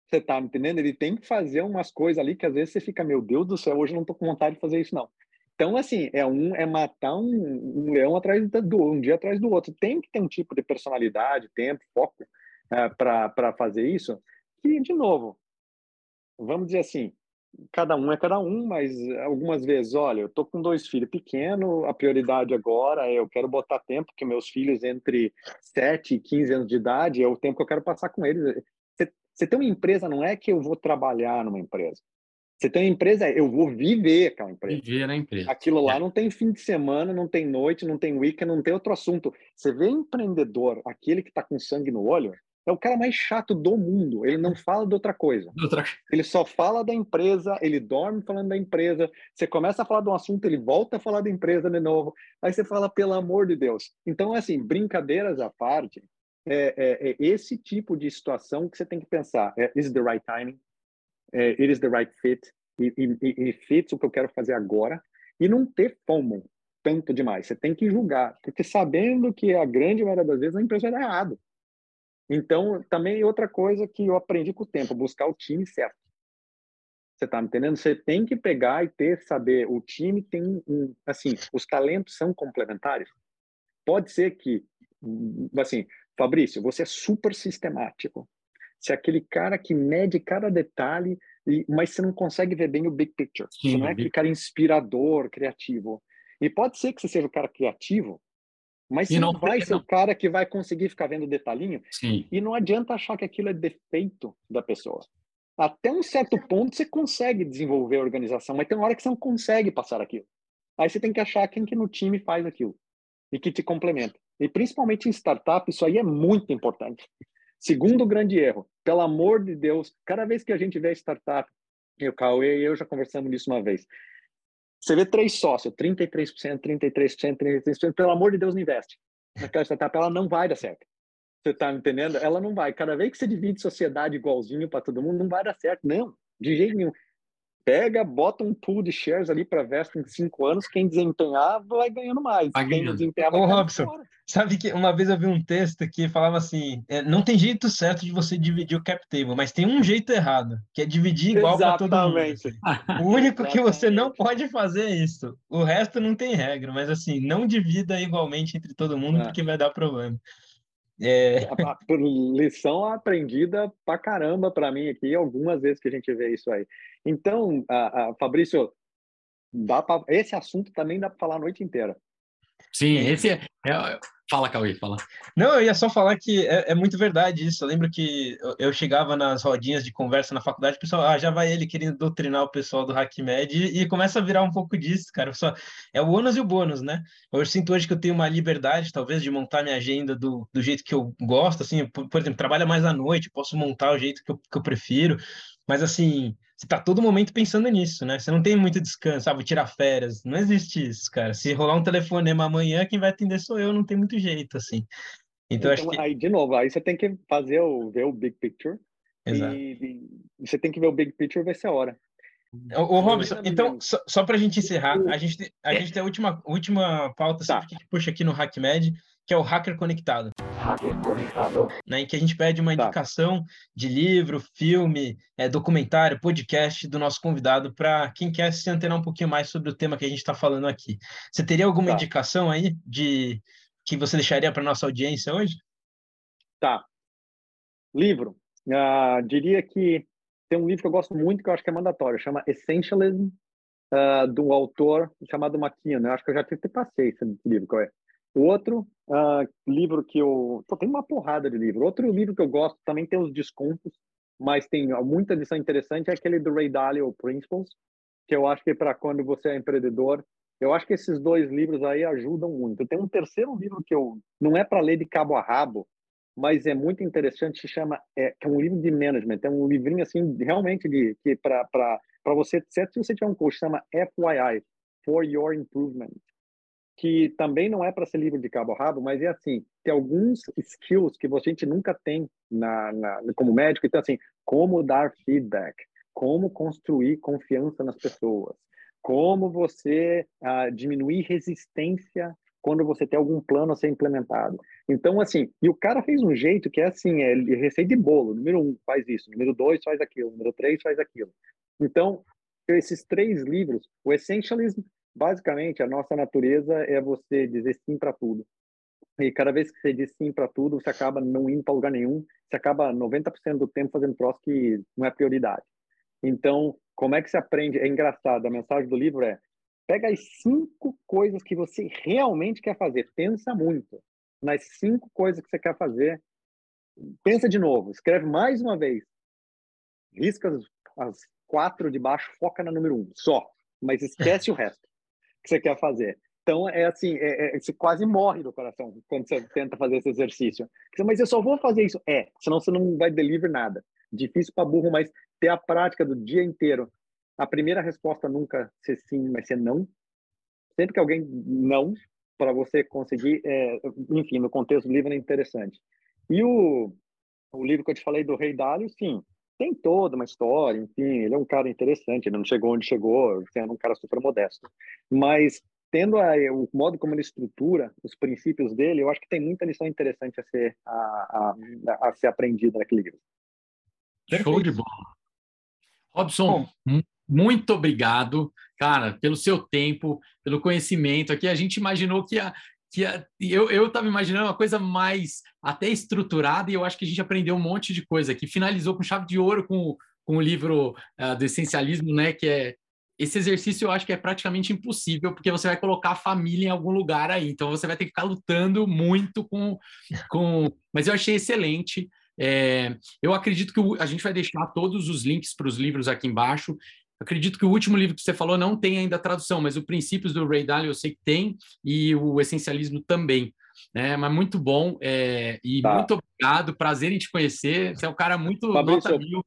Você tá entendendo? Ele tem que fazer umas coisas ali que às vezes você fica, meu Deus do céu, hoje eu não tô com vontade de fazer isso, não. Então, assim, é um é matar um, um, leão atrás do um dia atrás do outro. Tem que ter um tipo de personalidade, tempo, foco é, para fazer isso. Que, de novo, vamos dizer assim, cada um é cada um, mas algumas vezes, olha, eu tô com dois filhos pequenos, a prioridade agora é eu quero botar tempo, que meus filhos entre 7 e 15 anos de idade é o tempo que eu quero passar com eles. Você, você tem uma empresa, não é que eu vou trabalhar numa empresa. Você tem uma empresa, eu vou viver aquela empresa. Viver na empresa. Aquilo lá é. não tem fim de semana, não tem noite, não tem weekend, não tem outro assunto. Você vê empreendedor, aquele que está com sangue no olho, é o cara mais chato do mundo. Ele não fala de outra coisa. Outra... Ele só fala da empresa, ele dorme falando da empresa. Você começa a falar de um assunto, ele volta a falar da empresa de novo. Aí você fala, pelo amor de Deus. Então, assim, brincadeiras à parte, é, é, é esse tipo de situação que você tem que pensar. É, is the right timing? é, it is the right fit, e, e, e fits o que eu quero fazer agora, e não ter fomo tanto demais. Você tem que julgar, porque sabendo que a grande maioria das vezes a empresa dar errado. Então, também outra coisa que eu aprendi com o tempo, buscar o time certo. Você está me entendendo? Você tem que pegar e ter, saber, o time tem, um, assim, os talentos são complementares. Pode ser que, assim, Fabrício, você é super sistemático. Você é aquele cara que mede cada detalhe, mas você não consegue ver bem o big picture. Sim, você não é aquele cara inspirador, criativo. E pode ser que você seja o cara criativo, mas você não, não vai ser não. o cara que vai conseguir ficar vendo detalhinho. Sim. E não adianta achar que aquilo é defeito da pessoa. Até um certo ponto você consegue desenvolver a organização, mas tem uma hora que você não consegue passar aquilo. Aí você tem que achar quem que no time faz aquilo e que te complementa. E principalmente em startup, isso aí é muito importante. Segundo grande erro, pelo amor de Deus, cada vez que a gente vê startup, e o Cauê e eu já conversamos disso uma vez, você vê três sócios, 33%, 33%, 33%, pelo amor de Deus, não investe. Naquela startup, ela não vai dar certo. Você está entendendo? Ela não vai. Cada vez que você divide sociedade igualzinho para todo mundo, não vai dar certo. Não, de jeito nenhum pega, bota um pool de shares ali para Vespa em cinco anos, quem desempenhar vai ganhando mais. Vai quem desempenhar vai Ô, Robson, fora. sabe que uma vez eu vi um texto que falava assim, é, não tem jeito certo de você dividir o cap table, mas tem um jeito errado, que é dividir igual para todo mundo. Assim. [LAUGHS] O único que você não pode fazer é isso. O resto não tem regra, mas assim, não divida igualmente entre todo mundo, é. porque vai dar problema. É... Lição aprendida pra caramba para mim aqui, algumas vezes que a gente vê isso aí. Então, a, a Fabrício, dá pra, esse assunto também dá para falar a noite inteira. Sim, esse é, é, Fala, Cauê, fala. Não, eu ia só falar que é, é muito verdade isso. Eu lembro que eu, chegava nas rodinhas de conversa na faculdade, o pessoal, ah, já vai ele querendo doutrinar o pessoal do HackMed e, e começa a virar um pouco disso, cara. Só, é o ônus e o bônus, né? Eu sinto hoje que eu tenho uma liberdade, talvez, de montar minha agenda do, do jeito que eu gosto, assim, por, por exemplo, trabalha mais à noite, posso montar o jeito que eu, que eu prefiro, mas assim, você tá todo momento pensando nisso, né? Você não tem muito descanso, ah, vou tirar férias. Não existe isso, cara. Se rolar um telefonema amanhã, quem vai atender sou eu, não tem muito jeito, assim. Então, então acho que... aí, de novo, aí você tem que fazer o, ver o big picture. Exato. E, e você tem que ver o big picture e ver se é hora. Ô, ô Robson, então, só, só para a gente encerrar, a gente, tem, a gente tem a última, última pauta tá. que puxa aqui no HackMed, que é o Hacker Conectado. Né, em que a gente pede uma tá. indicação de livro, filme, é, documentário, podcast do nosso convidado para quem quer se antenar um pouquinho mais sobre o tema que a gente está falando aqui. Você teria alguma tá. indicação aí de que você deixaria para nossa audiência hoje? Tá. Livro. Uh, diria que tem um livro que eu gosto muito que eu acho que é mandatório, chama Essentialism, uh, do autor chamado McKeon. Eu acho que eu já te passei esse livro, qual é? O outro uh, livro que eu. Pô, tem uma porrada de livro. Outro livro que eu gosto também tem os descontos, mas tem muita edição interessante, é aquele do Ray Dalio Principles, que eu acho que para quando você é empreendedor, eu acho que esses dois livros aí ajudam muito. Tem um terceiro livro que eu não é para ler de cabo a rabo, mas é muito interessante, se chama é, é um livro de management, é um livrinho assim realmente de que para para você, se você tiver um coach, chama FYI, For Your Improvement que também não é para ser livro de cabo a rabo, mas é assim, tem alguns skills que a gente nunca tem na, na, como médico, então assim, como dar feedback, como construir confiança nas pessoas, como você uh, diminuir resistência quando você tem algum plano a ser implementado. Então, assim, e o cara fez um jeito que é assim, é receita de bolo. Número um, faz isso. Número dois, faz aquilo. Número três, faz aquilo. Então, esses três livros, o Essentialism basicamente, a nossa natureza é você dizer sim para tudo. E cada vez que você diz sim para tudo, você acaba não indo para lugar nenhum, você acaba 90% do tempo fazendo troço que não é prioridade. Então, como é que você aprende? É engraçado, a mensagem do livro é: pega as cinco coisas que você realmente quer fazer, pensa muito nas cinco coisas que você quer fazer, pensa de novo, escreve mais uma vez, risca as, as quatro de baixo, foca na número um, só, mas esquece o resto que você quer fazer. Então, é assim, é, é, você quase morre do coração quando você tenta fazer esse exercício. Mas eu só vou fazer isso. É, senão você não vai deliver nada. Difícil para burro, mas ter a prática do dia inteiro. A primeira resposta nunca ser sim, mas ser não. Sempre que alguém não, para você conseguir, é, enfim, no contexto do livro é interessante. E o, o livro que eu te falei do Rei Dálio, sim, tem toda uma história, enfim, ele é um cara interessante, ele não chegou onde chegou, sendo um cara super modesto. Mas tendo a, o modo como ele estrutura os princípios dele, eu acho que tem muita lição interessante a ser a, a, a ser aprendida naquele livro. Show de bola. Robson, Bom, muito obrigado, cara, pelo seu tempo, pelo conhecimento. Aqui a gente imaginou que a, que eu estava imaginando uma coisa mais até estruturada e eu acho que a gente aprendeu um monte de coisa que finalizou com chave de ouro com, com o livro uh, do essencialismo, né? Que é esse exercício eu acho que é praticamente impossível porque você vai colocar a família em algum lugar aí, então você vai ter que ficar lutando muito com, com... mas eu achei excelente. É, eu acredito que a gente vai deixar todos os links para os livros aqui embaixo. Acredito que o último livro que você falou não tem ainda tradução, mas o Princípios do Ray Dalio eu sei que tem e o Essencialismo também. Né? Mas muito bom é, e tá. muito obrigado, prazer em te conhecer. Você é um cara muito [LAUGHS] Fabrício, nota mil.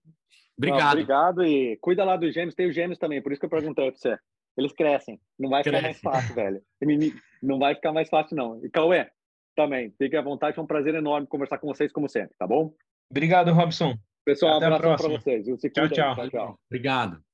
Obrigado. Não, obrigado e cuida lá dos gêmeos. Tem os gêmeos também, por isso que eu perguntei para você. Eles crescem. Não vai ficar Cresce. mais fácil, velho. [LAUGHS] Não vai ficar mais fácil, não. E Cauê, também. Fique à vontade. Foi um prazer enorme conversar com vocês, como sempre, tá bom? Obrigado, Robson. Pessoal, Até um abraço para vocês. Tchau, tchau. tchau, tchau. Obrigado.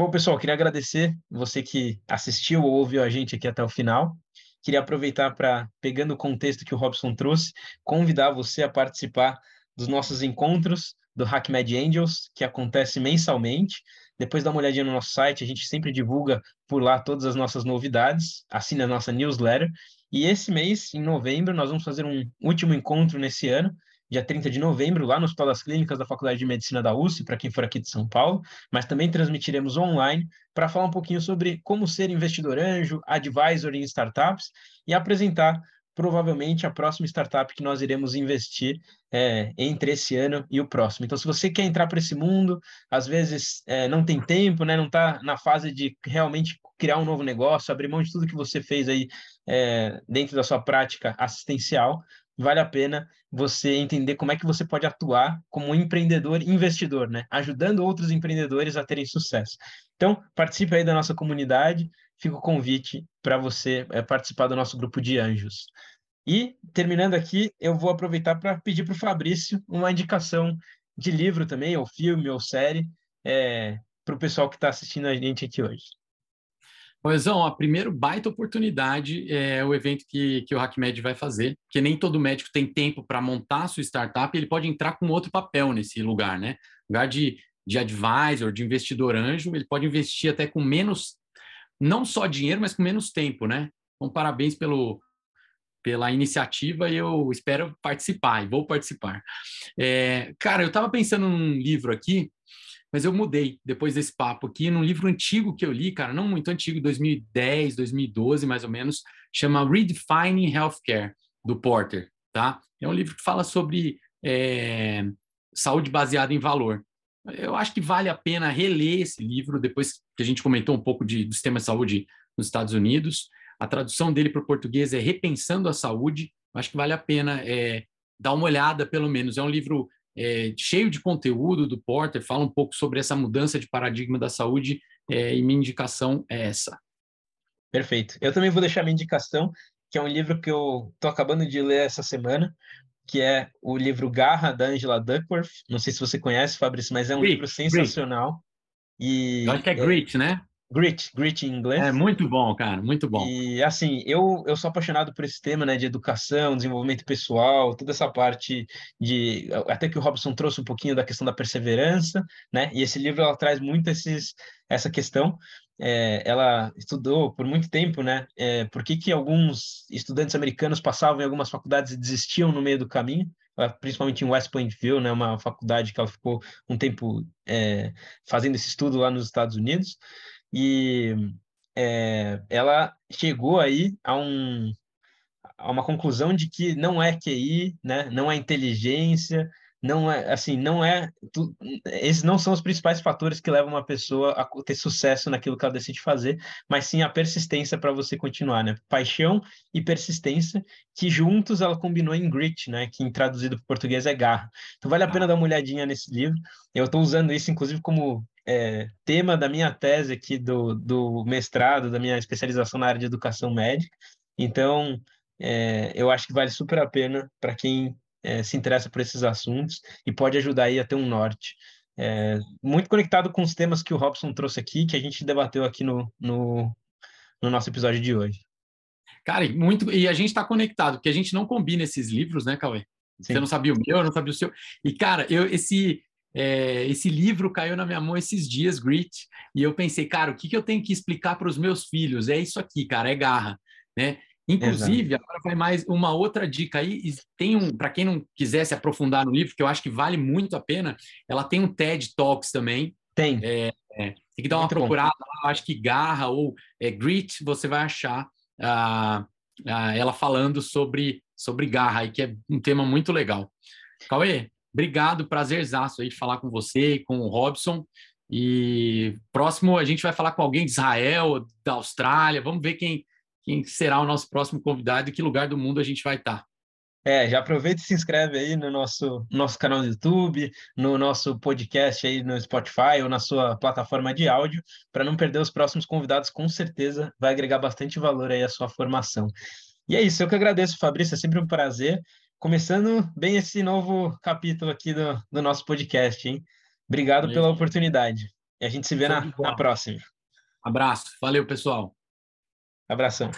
Bom, pessoal, queria agradecer você que assistiu ou ouviu a gente aqui até o final. Queria aproveitar para, pegando o contexto que o Robson trouxe, convidar você a participar dos nossos encontros do HackMed Angels, que acontece mensalmente. Depois dá uma olhadinha no nosso site, a gente sempre divulga por lá todas as nossas novidades, assina a nossa newsletter. E esse mês, em novembro, nós vamos fazer um último encontro nesse ano, dia 30 de novembro, lá no Hospital das Clínicas da Faculdade de Medicina da USP, para quem for aqui de São Paulo, mas também transmitiremos online para falar um pouquinho sobre como ser investidor anjo, advisor em startups e apresentar provavelmente a próxima startup que nós iremos investir é, entre esse ano e o próximo. Então, se você quer entrar para esse mundo, às vezes é, não tem tempo, né, não está na fase de realmente criar um novo negócio, abrir mão de tudo que você fez aí é, dentro da sua prática assistencial, vale a pena você entender como é que você pode atuar como um empreendedor investidor, né? Ajudando outros empreendedores a terem sucesso. Então, participe aí da nossa comunidade, fica o convite para você é, participar do nosso grupo de anjos. E, terminando aqui, eu vou aproveitar para pedir para o Fabrício uma indicação de livro também, ou filme, ou série, é, para o pessoal que está assistindo a gente aqui hoje. Poisão, a primeira baita oportunidade é o evento que, que o HackMed vai fazer, porque nem todo médico tem tempo para montar a sua startup, ele pode entrar com outro papel nesse lugar, né? lugar de, de advisor, de investidor anjo, ele pode investir até com menos não só dinheiro, mas com menos tempo, né? Então, parabéns pelo, pela iniciativa e eu espero participar e vou participar. É, cara, eu estava pensando num livro aqui, mas eu mudei depois desse papo aqui, num livro antigo que eu li, cara, não muito antigo, 2010, 2012 mais ou menos, chama Redefining Healthcare, do Porter, tá? É um livro que fala sobre é, saúde baseada em valor. Eu acho que vale a pena reler esse livro depois que a gente comentou um pouco de, do sistema de saúde nos Estados Unidos. A tradução dele para o português é Repensando a Saúde. Acho que vale a pena é, dar uma olhada, pelo menos. É um livro é, cheio de conteúdo do Porter, fala um pouco sobre essa mudança de paradigma da saúde é, e minha indicação é essa. Perfeito. Eu também vou deixar minha indicação, que é um livro que eu estou acabando de ler essa semana, que é o livro Garra, da Angela Duckworth. Não sei se você conhece, Fabrício, mas é um Grit, livro sensacional. E, Eu acho que é, é Grit, né? Grit, Grit em inglês. É muito bom, cara, muito bom. E assim, eu, eu sou apaixonado por esse tema, né, de educação, desenvolvimento pessoal, toda essa parte de até que o Robson trouxe um pouquinho da questão da perseverança, né? E esse livro ela traz muito esses essa questão é, ela estudou por muito tempo, né? É, por que, que alguns estudantes americanos passavam em algumas faculdades e desistiam no meio do caminho, principalmente em West Pointville, né? Uma faculdade que ela ficou um tempo é, fazendo esse estudo lá nos Estados Unidos e é, ela chegou aí a um a uma conclusão de que não é QI, né? Não é inteligência, não é assim, não é tu, esses não são os principais fatores que levam uma pessoa a ter sucesso naquilo que ela decide fazer, mas sim a persistência para você continuar, né? Paixão e persistência, que juntos ela combinou em grit, né? Que em traduzido para português é garra. Então vale a pena dar uma olhadinha nesse livro. Eu estou usando isso inclusive como é, tema da minha tese aqui do, do mestrado, da minha especialização na área de educação médica. Então é, eu acho que vale super a pena para quem é, se interessa por esses assuntos e pode ajudar aí a ter um norte. É, muito conectado com os temas que o Robson trouxe aqui, que a gente debateu aqui no, no, no nosso episódio de hoje. Cara, muito. E a gente está conectado, porque a gente não combina esses livros, né, Cauê? Sim. Você não sabia o meu, eu não sabia o seu. E, cara, eu, esse, é, esse livro caiu na minha mão esses dias, Grit, e eu pensei, cara, o que, que eu tenho que explicar para os meus filhos? É isso aqui, cara, é garra, né? Inclusive, Exato. agora vai mais uma outra dica aí. Tem um, para quem não quiser se aprofundar no livro, que eu acho que vale muito a pena, ela tem um TED Talks também. Tem. É, é, tem que dar uma muito procurada lá, acho que Garra ou é, Grit, você vai achar ah, ah, ela falando sobre, sobre Garra, aí, que é um tema muito legal. Cauê, obrigado, prazerzaço aí de falar com você e com o Robson. E próximo a gente vai falar com alguém de Israel, da Austrália. Vamos ver quem, quem será o nosso próximo convidado e que lugar do mundo a gente vai estar. É, já aproveita e se inscreve aí no nosso, nosso canal do YouTube, no nosso podcast aí no Spotify ou na sua plataforma de áudio, para não perder os próximos convidados, com certeza vai agregar bastante valor aí à sua formação. E é isso, eu que agradeço, Fabrício, é sempre um prazer. Começando bem esse novo capítulo aqui do, do nosso podcast, hein? Obrigado pela oportunidade. E a gente se vê na, na próxima. Abraço. Valeu, pessoal. Abração.